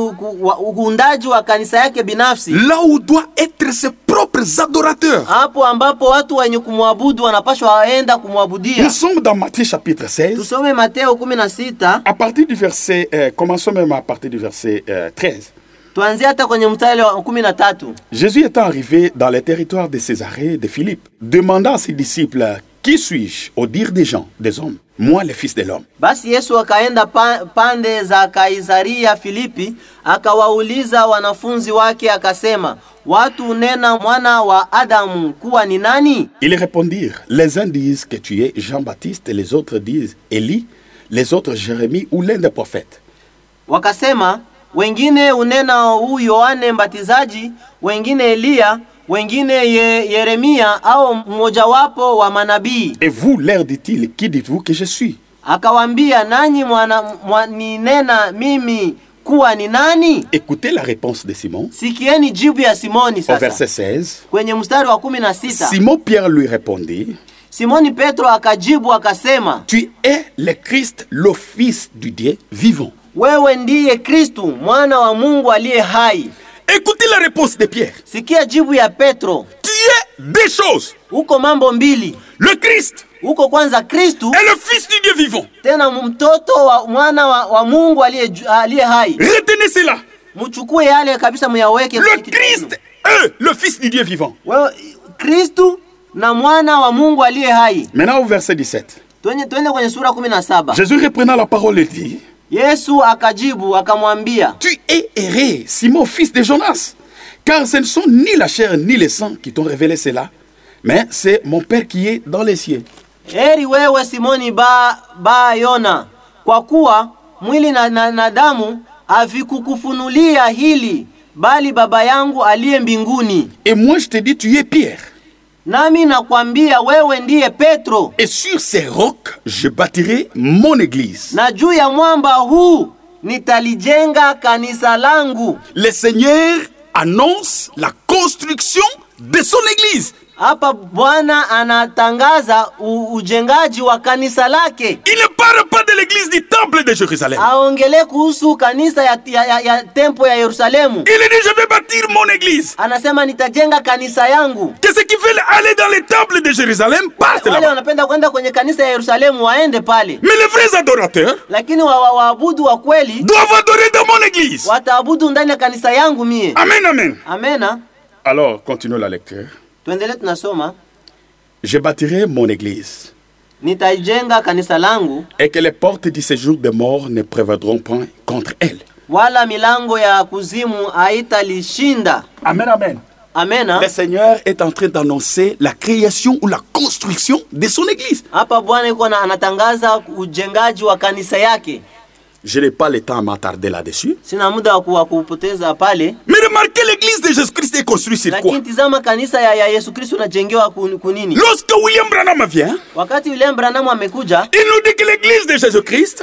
uundaji wa kanisa yake binafsi, Là où doivent être ses propres adorateurs. hapo ambapo watu wenye kumwabudu wanapashwa waenda kumwabudia. Nous sommes dans Matthieu chapitre 16. Tusome Mateo 16 À partir du verset, euh, commençons même à partir du verset euh, 13. tuanzie hata kwenye mstari wa 13. Jésus étant arrivé dans les territoires de Césarée de Philippe, demanda à ses disciples, Qui suis-je au dire des gens, des hommes? Moi, le Fils de l'homme. Basi Yesu akaenda pa, pande za Kaisaria Filipi, akawauliza wanafunzi wake akasema, watu hunena mwana wa Adamu kuwa ni nani? Ils répondirent, Les uns disent que tu es Jean-Baptiste, les autres disent Élie, les autres Jérémie ou l'un des prophètes. Wakasema, wengine hunena huyu Yohane Mbatizaji, wengine Eliya, wengine ye, Yeremia au mmojawapo wa manabii. Et vous, leur dit-il, qui dites-vous que je suis? Akawaambia, nanyi mwana, mwaninena mimi kuwa ni nani? Écoutez la réponse de Simon Sikieni jibu ya Simoni au sasa. verset 16. Kwenye mstari wa kumi na sita Simon Pierre lui répondit, Simoni Petro akajibu akasema, Tu es le Christ, le Fils du Dieu vivant. wewe ndiye Kristu mwana wa Mungu aliye hai. Écoutez la réponse de Pierre. Sikia jibu ya Petro, Tu es deux choses. huko mambo mbili, Le Christ huko kwanza Kristu et le Fils du Dieu vivant. tena mtoto wa mwana wa, wa Mungu aliye hai. Retenez cela. Mchukue yale kabisa, muyaweke Le Christ et le Fils du Dieu vivant. Wewe Kristu na mwana wa Mungu aliye hai. Maintenant au verset 17. Twende twende kwenye sura 17. Jésus reprenant la parole dit, Yesu akajibu akamwambia, Tu es erré, Simon, fils de Jonas, car ce ne sont ni la chair ni le sang qui t'ont révélé cela, mais c'est mon Père qui est dans les cieux. heri wewe Simoni ba, ba Yona, kwa kuwa mwili na, na, na damu havikukufunulia hili, bali Baba yangu aliye mbinguni. Et moi je te dis, tu es Pierre. Nami nakwambia wewe ndiye Petro, Et sur ces rocs, je bâtirai mon église. na juu ya mwamba huu nitalijenga kanisa langu. Le Seigneur annonce la construction de son église. Hapa Bwana anatangaza ujengaji wa kanisa lake. Il ne parle pas de l'église du temple de Jérusalem. Aongele kuhusu kanisa ya, ya, ya, ya tempo ya Yerusalemu. Il dit, je vais bâtir mon église. Anasema nitajenga kanisa yangu. Que ceux qui veulent aller dans les temples de Jérusalem partent là-bas. wanapenda kwenda kwenye kanisa ya Yerusalemu waende pale, Mais les vrais adorateurs lakini wa- wa- waabudu wa kweli doivent adorer dans mon église. wataabudu ndani ya kanisa yangu mie. Amen, amen. Amen. Alors, continuons la lecture. Tuendelee, tunasoma Je bâtirai mon église, nitaijenga kanisa langu, et que les portes du séjour des morts ne prévaudront point contre elle. wala milango ya kuzimu haitalishinda. Amen, amen. Amena. Le Seigneur est en train d'annoncer la création ou la construction de son église. Hapa Bwana yuko na- anatangaza ujengaji wa kanisa yake. Je n'ai pas le temps à m'attarder là-dessus. Mais remarquez, l'église de Jésus-Christ est construite sur quoi? Lorsque William Branham vient, il nous dit que l'église de Jésus-Christ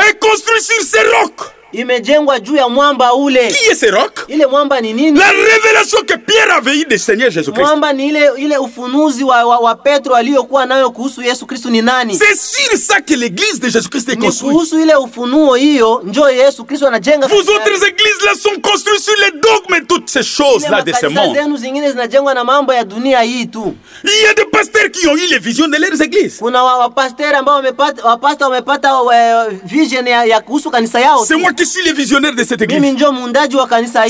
est construite sur ces rocs. Imejengwa juu ya mwamba ule Qui est ce roc? ile mwamba ni nini La révélation que Pierre avait eue du Seigneur Jésus-Christ. mwamba ni ile ile ufunuzi wa, wa, wa petro aliyokuwa nayo kuhusu yesu kristo ni nani C'est sur ça que l'église de Jésus-Christ est construite. kuhusu ile ufunuo hiyo njo yesu kristo anajenga Vous autres églises-là sont construites sur les dogmes et toutes ces choses-là de ce monde. zenu zingine zinajengwa na mambo ya dunia hii tu Il y a des pasteurs qui ont eu les visions de leurs églises. kuna wa- wapasteri ambao wamepata wapasta wamepata eh, vision ya, ya kuhusu kanisa yao C'est moi qui suis le visionnaire de cette église.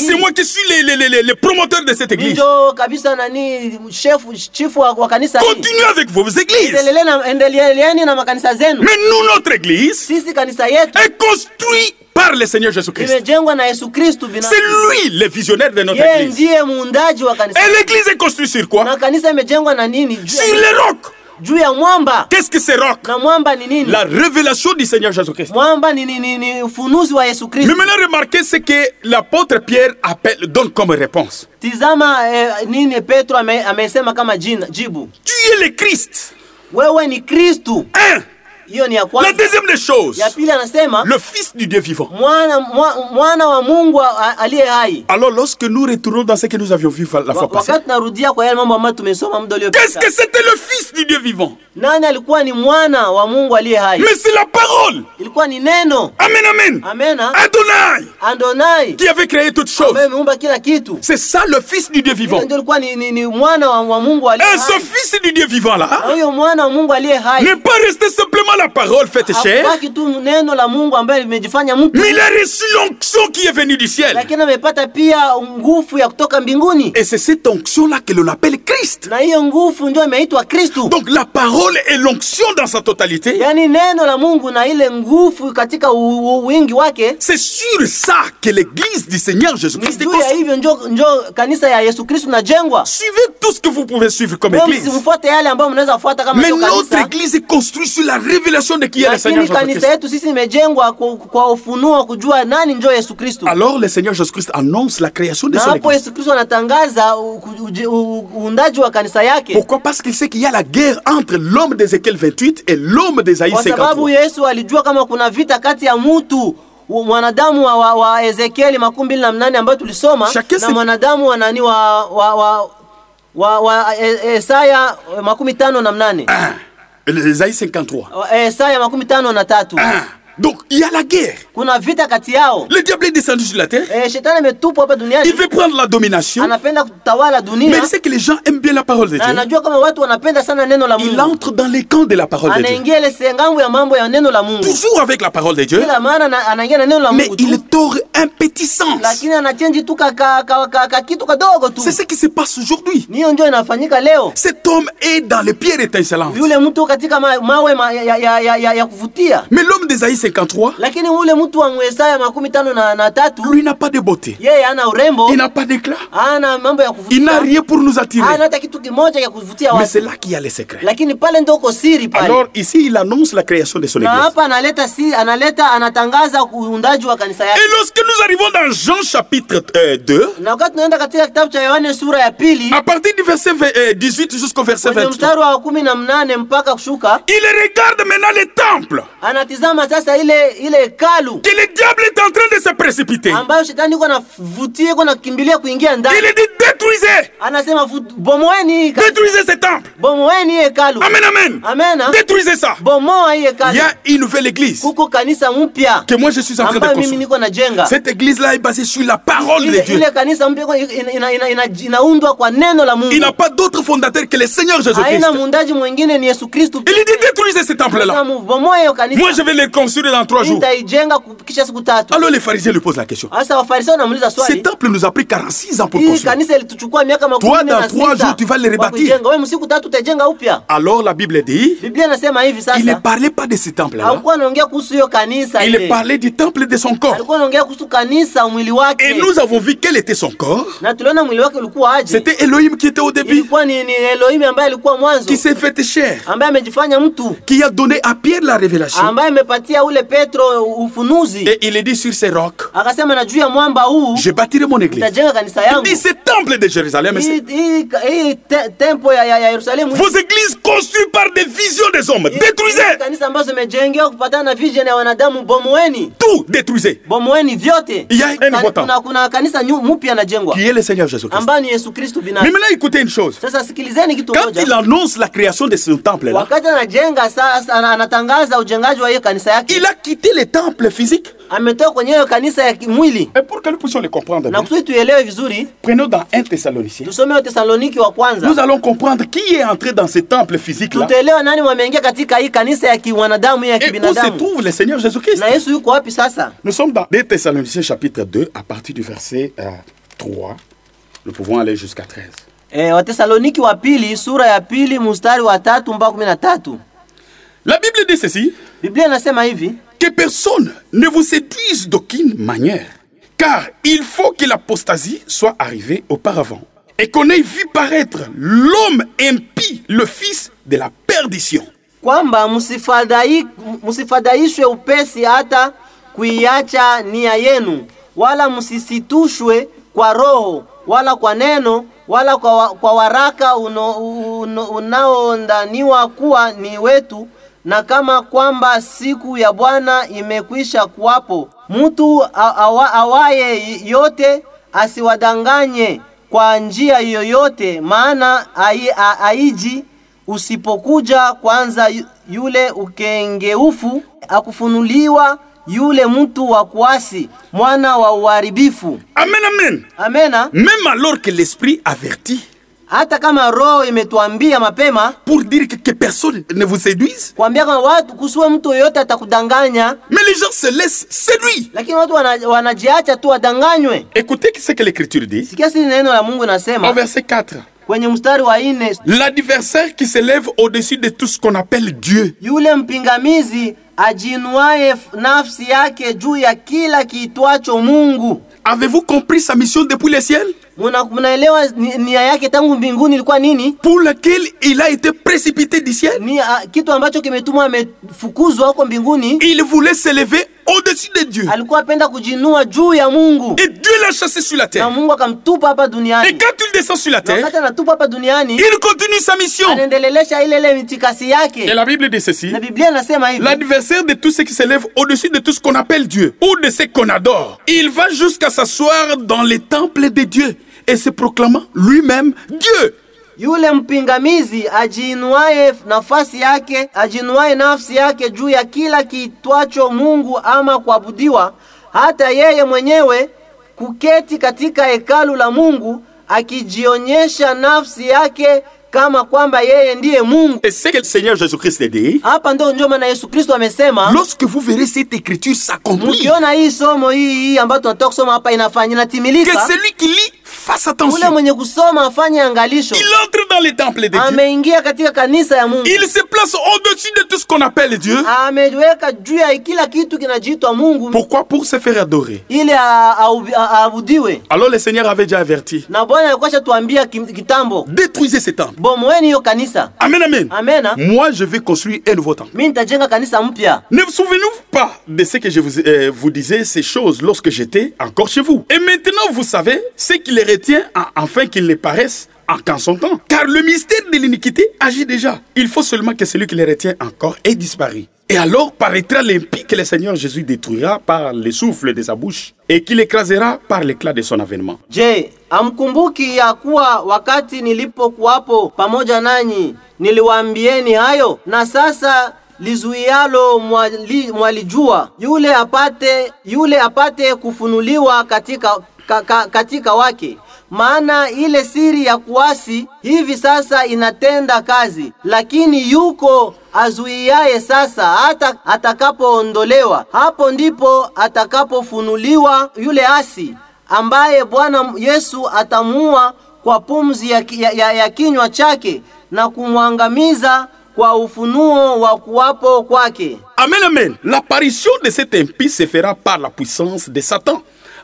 C'est moi qui suis le, le, le, le- le promoteur de cette église. Continuez avec vos églises. Mais nous, notre église est construite par le Seigneur Jésus-Christ. C'est lui le visionnaire de notre église. Et l'église est construite sur quoi? Sur les rocs. Juu ya mwamba Qu'est-ce que c'est rocs na mwamba ni nini? La révélation du Seigneur Jésus-Christ. mwamba ni, ni, ni, ni ufunuzi wa yesu Mais maintenant, remarquez ce que l'apôtre Pierre appelle, donne comme réponse. tizama eh, nini petro amesema kama jina jibu Tu es le Christ. wewe ni kristu Un. Hiyo ni ya La deuxième des choses, ya pili anasema le Fils du Dieu vivant. mwana, mwa, mwana wa mungu a- aliye hai. Alors, lorsque nous retournons dans ce que nous avions vu la fois passée, wakati narudia kwa yale mambo ambayo tumesoma muda qu'est-ce que c'était le Fils du Dieu vivant? Nani alikuwa ni mwana wa mungu aliye hai? Mais c'est la parole. ilikuwa ni neno. Amen, amen. Adonai, andonai qui avait créé toutes choses. ambaye ameumba kila kitu. C'est ça le Fils du Dieu vivant. Ile ndio ilikuwa ni, ni, ni mwana wa, wa mungu aliye Et ce Fils du Dieu vivant-là na huyo mwana wa mungu aliye hai. N'est pas resté simplement la parole faite chair, mais il a reçu l'onction qui est venue du ciel. Et c'est cette onction-là que l'on appelle Christ. Donc la parole et l'onction dans sa totalité, c'est sur ça que l'église du Seigneur Jésus-Christ est Suivez tout ce que vous pouvez suivre comme église. Mais notre église est construite sur la révélation de qui est le Seigneur lakini kanisa Jésus-Christ. yetu sisi imejengwa kwa, kwa ufunuo wa kujua nani njo yesu kristu Alors le Seigneur Jésus-Christ annonce la création de na son hapo église. yesu kristu anatangaza u- u- uji- u- uundaji wa kanisa yake Pourquoi Parce qu'il sait qu'il y a la guerre entre l'homme d'Ézéchiel 28 et l'homme d'Ésaïe kwa sababu 53. yesu alijua kama kuna vita kati ya mtu u- mwanadamu wa, wa, wa ezekieli makumi mbili na mnane ambayo tulisoma Chacun na se- mwanadamu wa nani wa, wa, wa, wa, wa e, Esaya makumi tano na mnane Ah, Ésaïe 53. Wa- Esaya makumi tano na tatu Ah, donc il y a la guerre. kuna vita kati yao Le diable est descendu sur la terre. e, shetani ametupwa hapa Il veut prendre la domination. anapenda kutawala Mais il sait que les gens aiment bien la parole de Dieu. anajua kama watu wanapenda sana neno la Il entre dans les camps de la parole de Dieu. anaingia ile sengambo ya mambo ya neno la mungu Toujours avec la parole de Dieu. kila maana ana- anaingia na neno la Mais mungu il tord un petit sens. lakini anachenji tu ka, ka, ka, ka, ka kitu kadogo tu C'est ce qui se passe aujourd'hui. niyo njo inafanyika leo Cet homme est dans les pierres étincelantes. yule mtu katika ma, mawe ma, ya, ya, ya, ya, ya kuvutia Mais l'homme d'Ésaïe 53, lakini ule mtu wa mwesaya makumi tano na, na tatu lui n'a pas de beauté. yeye ana urembo Il n'a pas d'éclat. ana mambo ya Il n'a rien pour nous attirer. ana hata kitu kimoja ya kuvutia Mais c'est là qu'il y a lakini pale uko siri pale Alors ici, il annonce la création de son na église. hapa analeta si analeta anatangaza uundaji wa kanisa yake Et lorsque nous arrivons dans Jean chapitre euh, 2, na wakati tunaenda katika kitabu cha yohane sura ya pili à partir du verset vingt- euh, 18 jusqu'au verset kwenye 23, mstari wa kumi na mnane mpaka kushuka il regarde maintenant les temples anatizama sasa ile ile hekalu que le diable est en train de se précipiter. ambayo shetani kuingia Il dit détruisez, anasema "Vu- bomoeni hii ka- détruisez ces temples. bomoeni hii hekalu Amen, amen. amena Détruisez ça. bomoa hii Il y a une nouvelle église kuko kanisa mpya que moi je suis en train de mimi construire. niko najenga Cette église-là est basée sur la parole de Dieu. ile kanisa mpya iko- ina- ina- ina- ina- inaundwa kwa neno la Il n'a pas d'autre fondateur que le Seigneur Jésus-Christ. haina muundaji mwingine ni yesu kristu Il dit détruisez ce bomoa hiyo kanisa Moi je vais le construire dans trois jours. Alors les pharisiens lui posent la question. Ce temple nous a pris 46 ans pour construire. Toi, dans trois jours, tu vas le rebâtir. Alors la Bible dit, il ne parlait pas de ce temple-là. Il parlait du temple de son corps. Et nous avons vu quel était son corps. C'était Elohim qui était au début, qui s'est fait chair, qui a donné à Pierre la révélation. Ule petro ufunuzi Et il est dit sur ces rocs, akasema na juu ya mwamba huu je bâtirai mon église. nitajenga kanisa Il yangu dit, ce temple de Jérusalem, hii tempo ya, ya, ya Yerusalemu vos églises construites par des visions des hommes. Détruisez hii kanisa ambazo zimejengewa kupatana na vision ya wanadamu bomoeni tout, détruisez. bomoeni vyote Il y a un nouveau Kani- temps. kuna, kuna kanisa nyu- mpya najengwa Qui est le Seigneur Jésus-Christ? ni Yesu écoutez une chose. sasa sikilizeni kitu Quand il annonce la création de ce temple-là, wakati anajenga sasa ana- anatangaza ujengaji wa hiyo kanisa yake il a quitté les temples physiques. Et pour que nous puissions le comprendre bien, prenons dans 1 Thessalonicien. tusome Watesaloniki wa Nous allons comprendre qui est entré dans ce temple physique-là tutaelewa nani wameingia katika hii kanisa ya kiwanadamu ya et où se trouve le Seigneur Jésus-Christ? Nous sommes dans 2 Thessaloniciens chapitre 2 à partir du verset euh, 3. Nous pouvons aller jusqu'à 13. La Bible dit ceci, Biblia inasema hivi que personne ne vous séduise d'aucune manière, car il faut que l'apostasie soit arrivée auparavant, et qu'on ait vu paraître l'homme impie, le fils de la perdition. kwamba msifadhai- msifadhaishwe upesi hata kuiacha nia yenu, wala msisitushwe kwa roho wala kwa neno wala kwa, wa, kwa waraka unaondaniwa kuwa ni wetu, na kama kwamba siku ya Bwana imekwisha kuwapo. Mtu awa, awaye yote asiwadanganye kwa njia yoyote, maana aiji usipokuja kwanza yu- yule ukengeufu akufunuliwa yule mtu wa kuasi mwana wa uharibifu Amen, amen. amena Même alors que l'Esprit avertit, hata kama roho imetuambia mapema pour dire que, que personne ne vous séduise, kuambia kama watu kusiwe mtu yoyote atakudanganya. Mais les gens se laissent séduire. lakini watu wana, wanajiacha tu wadanganywe. Écoutez ce que l'Écriture dit. Sikia sisi neno la mungu au verset 4. kwenye mstari wa L'adversaire qui s'élève au-dessus de tout ce qu'on appelle Dieu. yule mpingamizi ajinuaye f- nafsi yake juu ya kila kiitwacho mungu. Avez-vous compris sa mission depuis le ciel? Muna- munaelewa nia yake tangu mbinguni ilikuwa nini? Pour laquelle il a été précipité du ciel? Ni kitu ambacho kimetumwa amefukuzwa huko mbinguni. Il voulait s'élever au-dessus de Dieu. alikuwa apenda kujinua juu ya mungu Et Dieu l'a chassé sur la na terre. mungu akamtupa hapa Et quand il descend sur la terre, wakati anatupa hapa duniani il continue sa mission. anaendelelesha ile ile mitikasi Et la Bible dit ceci. na biblia inasema hivi L'adversaire de tout ce qui s'élève au-dessus de tout ce qu'on appelle Dieu ou de ce qu'on adore, il va jusqu'à s'asseoir dans les temples de Dieu et se proclamant lui-même Dieu. Yule mpingamizi ajiinuaye nafasi yake ajiinuaye nafsi yake juu ya kila kitwacho mungu ama kuabudiwa hata yeye mwenyewe kuketi katika hekalu la mungu akijionyesha nafsi yake kama kwamba yeye ndiye mungu. Et c'est que le Seigneur Jésus-Christ dit, hapa ndio ndio maana yesu kristo amesema lorsque vous verrez cette écriture s'accomplir, mkiona hii somo hii hii ambayo tunataka kusoma hapa inafanya que inatimilika celui qui lit fasse ule attention. mwenye kusoma afanye angalisho Il entre dans les temples de Dieu. ameingia katika kanisa ya mungu Il se place au-dessus de tout ce qu'on appelle Dieu. ameweka juu ya kila kitu kinajiitwa mungu Pourquoi? Pour se faire adorer. ili aabudiwe Alors le Seigneur avait déjà averti. na bwana alikuwa shatuambia kitambo Détruisez ces temples. bomoeni hiyo kanisa Amen, amen. amena Moi, je vais construire un nouveau temple. mi nitajenga kanisa mpya Ne vous souvenez-vous pas de ce que je vous, euh, vous disais ces choses lorsque j'étais encore chez vous? Et maintenant, vous savez ce qui les retient en- afin qu'ils ne paraissent en son temps. Car le mystère de l'iniquité agit déjà. Il faut seulement que celui qui les retient encore ait disparu. Et alors paraîtra l'impie que le Seigneur Jésus détruira par le souffle de sa bouche et qu'il écrasera par l'éclat de son avènement. je amkumbuki ya kuwa wakati nilipokuwapo pamoja nanyi niliwaambieni hayo na sasa lizuialo mwali- mwalijua yule apate yule apate kufunuliwa katika ka, ka, katika wake. Maana ile siri ya kuasi hivi sasa inatenda kazi lakini yuko azuiaye sasa hata atakapoondolewa. Hapo ndipo atakapofunuliwa yule asi ambaye bwana yesu atamua kwa pumzi ya, ya, ya, ya kinywa chake na kumwangamiza kwa ufunuo wa kuwapo kwake. Amen, amen. L'apparition de cet impie se fera par la puissance de Satan,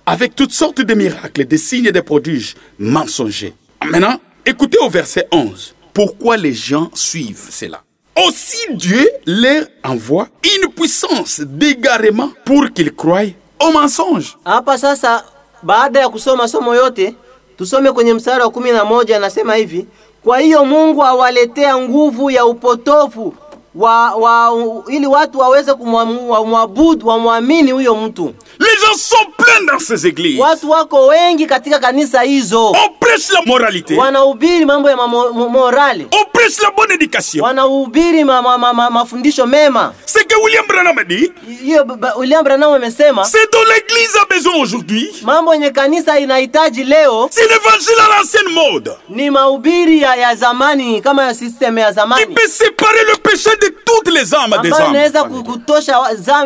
avec toutes sortes de miracles, de signes et de prodiges mensongers. Maintenant, écoutez au verset 11. Pourquoi les gens suivent cela? Aussi Dieu leur envoie une puissance d'égarement pour qu'ils croient au mensonge. Hapa sasa, baada ya kusoma somo yote, tusome kwenye mstari wa kumi na moja anasema hivi: kwa hiyo Mungu awaletea nguvu ya upotofu wa, wa, ili watu waweze kumwabudu wamwamini huyo mtu. Les gens sont pleins dans ces églises. Watu wako wengi katika kanisa hizo, On prêche la moralité, wanahubiri mambo ya morali, on prêche la bonne éducation. wanahubiri ma, ma, ma, ma, mafundisho mema. C'est que William Branham a dit, Hiyo William Branham amesema c'est dont l'Église a besoin aujourd'hui. mambo yenye kanisa inahitaji leo C'est l'évangile à l'ancienne mode ni mahubiri ya, ya zamani kama ya system ya qui zamani peut séparer le péché de toutes les âmes des hommes. inaweza kutosha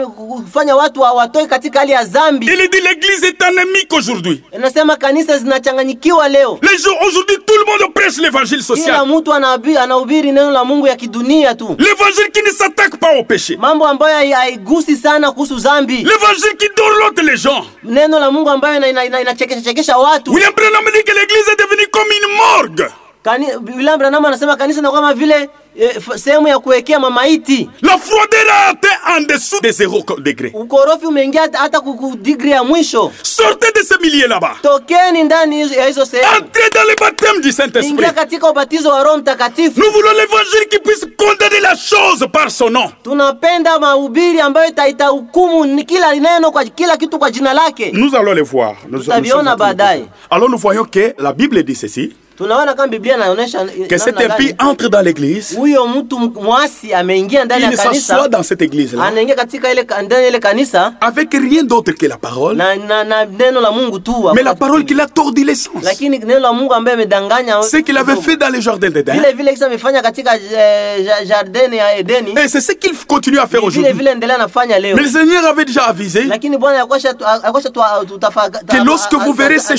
kufanya watu wa- katika hali ya zambi. Il dit l'Église est anémique aujourd'hui. Inasema kanisa zinachanganyikiwa leo, Les gens aujourd'hui, tout le monde prêche l'évangile kila mtu anahubiri neno la Mungu ya kidunia tu, L'évangile qui ne s'attaque pas au péché. mambo ambayo haigusi sana kuhusu zambi, L'évangile qui dorlote les gens. neno la Mungu ambayo inachekesha ina, ina, inachekesha- chekesha watu. William Branham dit que l'Église est devenue comme une morgue. Kani, William Branham anasema kanisa ni kama vile eh, sehemu ya kuwekea mamaiti. La froideur a atteint en dessous des zéro degrés. Ukorofi umeingia hata- kuku digri ya mwisho. Sortez de ce milieu là-bas. Tokeni ndani ya hizo sehemu, Entrez dans le baptême du Saint-Esprit. ingia katika ubatizo wa Roho Mtakatifu. Nous voulons l'évangile qui puisse condamner la chose par son nom. Tunapenda mahubiri ambayo ita- itahukumu ni kila neno kwa kila kitu kwa jina lake. Nous allons les voir. Nous, Tutaviona de baadaye. voir. Alors nous voyons que la Bible dit ceci, Tunaona kama Biblia inaonyesha que cet impie entre dans l'église, huyo mtu mwasi ameingia ndani il ya s'assoit kanisa, dans cette église-là. Anaingia katika ile ndani ya ile kanisa. Avec rien d'autre que la parole, na, na, na neno la Mungu tu, mais la parole qui l'a tordu l'essence. lakini neno la Mungu ambaye amedanganya Ce qu'il avait fait dans le jardin d'Éden. vile vile kisa amefanya katika eh, ja- jardin ya Edeni, Et c'est ce qu'il continue à faire aujourd'hui. vile endelea nafanya leo, Mais le Seigneur avait déjà avisé lakini Bwana yakosha tu- yakosha tu- tutafaga- que lorsque vous verrez ces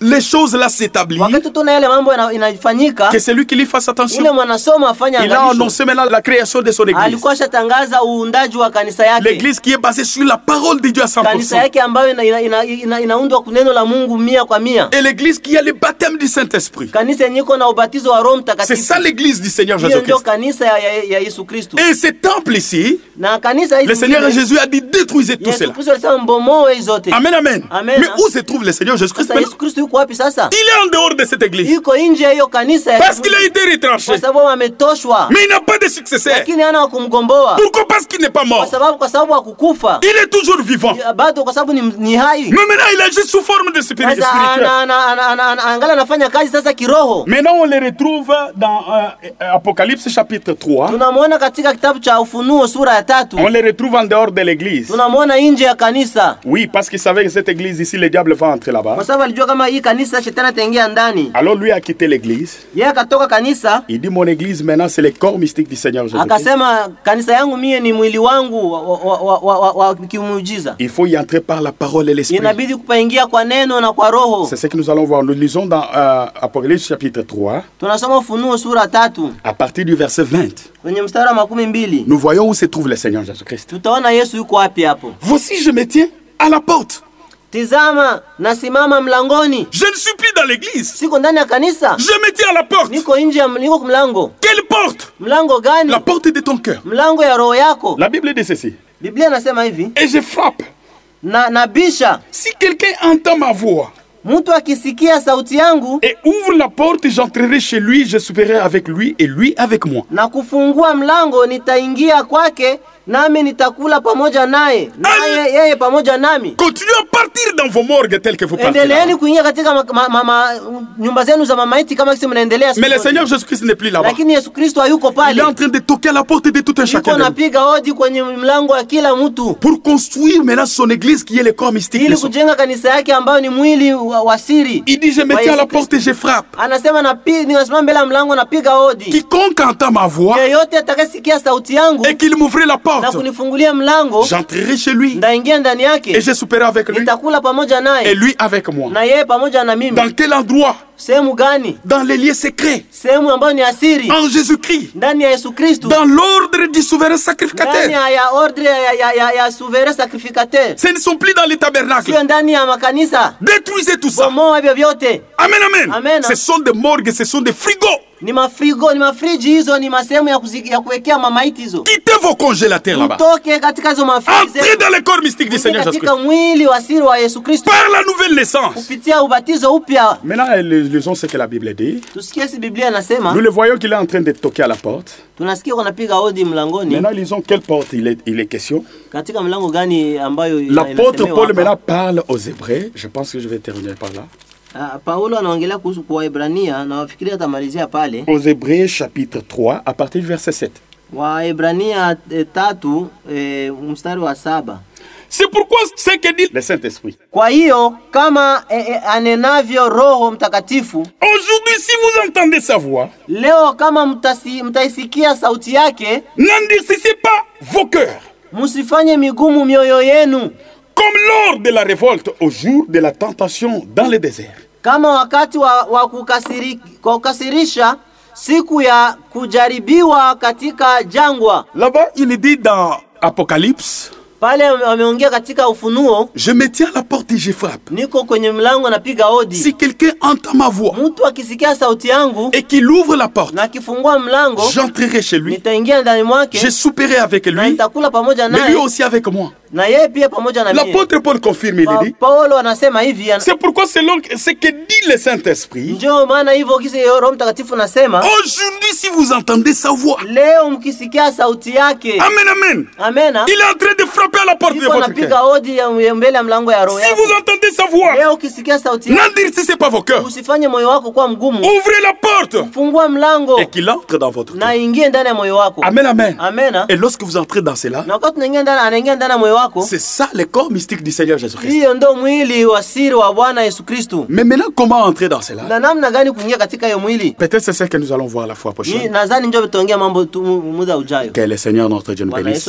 les choses là s'établir, wakati mambo inafanyika, que c'est lui qui lui fasse attention. ule mwanasomo afanye Il a annoncé maintenant la création de son église. alikuwa ashatangaza uundaji wa kanisa yake, L'église qui est basée sur la parole de Dieu à kanisa 100%. yake ambayo inaundwa ina, ina, ina, inaundwa kwa neno la Mungu mia kwa mia, Et l'église qui a le baptême du Saint-Esprit. kanisa yenye iko na ubatizo wa Roho C'est ça l'église du Seigneur ndio Jésus-Christ. kanisa ya, ya, ya Yesu Kristo, Et ce temple ici, na kanisa hizi le Seigneur Jésus a dit détruisez tout cela. Kristo alisema mbomoe hizo zote. Amen, amen. Amen. Mais où se trouve le Seigneur Jésus-Christ? Sasa Yesu maintenant Kristo yuko wapi sasa? Il est en dehors de cette église. Yuko nje ya hiyo kanisa ya Parce qu'il a été retranché. kwa sababu ametoshwa, Mais il n'a pas de successeur. lakini hana wa kumgomboa Pourquoi Parce qu'il n'est pas kwa mort. sababu kwa sababu hakukufa Il est toujours vivant. bado, kwa sababu ni, ni hai. Mais maintenant, il agit sous forme de spirituel. anafanya kazi sasa kiroho. Maintenant, on les retrouve dans euh, euh, Apocalypse chapitre 3. Tunamwona katika kitabu cha Ufunuo sura ya tatu, On les retrouve en dehors de l'église. tunamwona nje ya kanisa, Oui, parce qu'il savait que cette église ici, le diable va entrer là-bas. kwa sababu alijua kama hii kanisa shetani ataingia ndani. Alors lui a quitté l'église. Il dit mon église maintenant c'est le corps mystique du Seigneur Jésus. Il faut y entrer par la parole et l'esprit. C'est ce que nous allons voir. Nous lisons dans euh, Apocalypse chapitre 3, Tunasoma Ufunuo sura tatu à partir du verset 20. kwenye mstari wa makumi mbili Nous voyons où se trouve le Seigneur Jésus-Christ. Voici, je me tiens à la porte. Tizama, nasimama mlangoni, Je ne suis plus dans l'église. siko ndani ya kanisa, Je me tiens à la porte. niko nje, ya- niko mlango. Quelle porte? Mlango gani? La porte de ton cœur. Mlango ya roho yako. La Bible dit ceci. Biblia inasema hivi, Et je frappe. na nabisha, Si quelqu'un entend ma voix mtu akisikia sauti yangu et ouvre la porte, j'entrerai chez lui, je souperai avec lui et lui avec moi. na kufungua mlango, nitaingia kwake, nami nitakula pamoja naye, naye yeye pamoja nami. Continuez à partir dans vos morgues telles que vous partez. là. Endeleeni kuingia katika ma, ma, ma, ma, nyumba zenu za mamaiti kama kisi mnaendelea siku Mais le. Seigneur Jésus-Christ n'est plus là-bas. Lakini Yesu Kristo hayuko Il est en train de toquer à la porte de tout un chacun. de nous. napiga hodi kwenye mlango wa kila mtu Pour construire maintenant son église qui est le corps mystique de ili son. kujenga kanisa yake ambayo ni mwili wa, wa siri. Il dit, je me tiens à la porte et je frappe. Anasema napi- ninasimama mbele ya mlango napiga hodi, Quiconque entend ma voix yeyote atakayesikia sauti yangu et qu'il m'ouvre la na porte, kunifungulia mlango, j'entrerai chez lui ndaingia ndani et je souperai avec lui nitakula pamoja et lui avec moi. na yeye pamoja na mimi. Dans quel endroit? Sehemu gani? Dans les lieux secrets. Sehemu ambayo ni asiri, En Jésus-Christ. ndani ya Yesu Kristo, Dans l'ordre du souverain sacrificateur. ya, ya ordre ya, ya, ya, ya souverain sacrificateur, Ce ne sont plus dans les tabernacles. sio ndani ya makanisa. Détruisez tout ça. Bomoa hivyo vyote, Amen, amen. Amen. Ce sont des morgues, ce sont des frigos. Ni mafrigo ni mafriji hizo ni masehemu ya, kuzi- ya kuwekea mamaiti hizo Quittez vos congélateurs là-bas. mtoke katika hizo mafriji Entrez dans le corps mystique du Seigneur Jésus-Christ. katika mwili wa siri wa yesu kristo Par la nouvelle naissance. kupitia ubatizo upya Maintenant, lisons ce que la Bible dit. tusikie si biblia inasema Nous le voyons qu'il est en train de toquer à la porte. tunasikia wanapiga hodi mlangoni Maintenant, lisons quelle porte il est, il est question. katika mlango gani ambayo ina- L'apôtre Paul maintenant parle aux Hébreux. Je pense que je vais terminer par là. Ah, paulo anaongelea kuhusu kwa waebrania na wafikiri atamalizia pale Aux Hébreux chapitre 3 à partir du verset 7. waebrania e, tatu eh, mstari wa saba C'est pourquoi ce que dit le Saint-Esprit. kwa hiyo kama eh, eh, anenavyo roho mtakatifu Aujourd'hui, si vous entendez sa voix, leo kama mtasi, mtaisikia sauti yake n'endurcissez pas vos cœurs, Musifanye migumu mioyo yenu comme lors de la révolte au jour de la tentation dans le désert. kama wakati wa, wa kukasiri, kukasirisha siku ya kujaribiwa katika jangwa Là-bas, il dit dans Apocalypse, pale wameongea katika ufunuo. Je me tiens à la porte et je frappe. niko kwenye mlango napiga hodi Si quelqu'un entend ma voix mtu akisikia sauti yangu et qu'il ouvre la porte, na akifungua mlango j'entrerai chez lui, nitaingia ndani mwake je souperai avec na lui, nitakula pamoja mais lui naye aussi avec moi. na yeye pia pamoja na mimi. L'apôtre Paul confirme, il dit, paulo anasema hivi c'est pourquoi selon ce que dit le Saint-Esprit, ndio maana hivyo kisi roho mtakatifu nasema aujourd'hui si vous entendez sa voix, leo mkisikia sauti yake Amen, Amen, amena il est en train de frapper à la porte de iko votre napiga cœur. hodi ya ya mbele ya mlango ya roho Si vous entendez sa voix, leo ukisikia sauti yake n'endurcissez pas vos cœurs. usifanye moyo wako kuwa mgumu Ouvrez la porte fungua mlango et qu'il entre dans votre na cœur. ingie ndani ya moyo wako Amen, Amen. Et lorsque vous entrez dans cela, na wakati unaingia ndani anaingia ndani ya moyo wako c'est ça le corps mystique du Seigneur Jésus-Christ. hiyo ndo mwili wa siri wa bwana yesu kristu Mais maintenant, comment entrer dans cela? Na namna gani kuingia katika hiyo mwili? Peut-être c'est ce que nous allons voir la fois prochaine. nadhani njo tutaongea mambo tu mu- muda ujayo Que le Seigneur notre Dieu nous bénisse.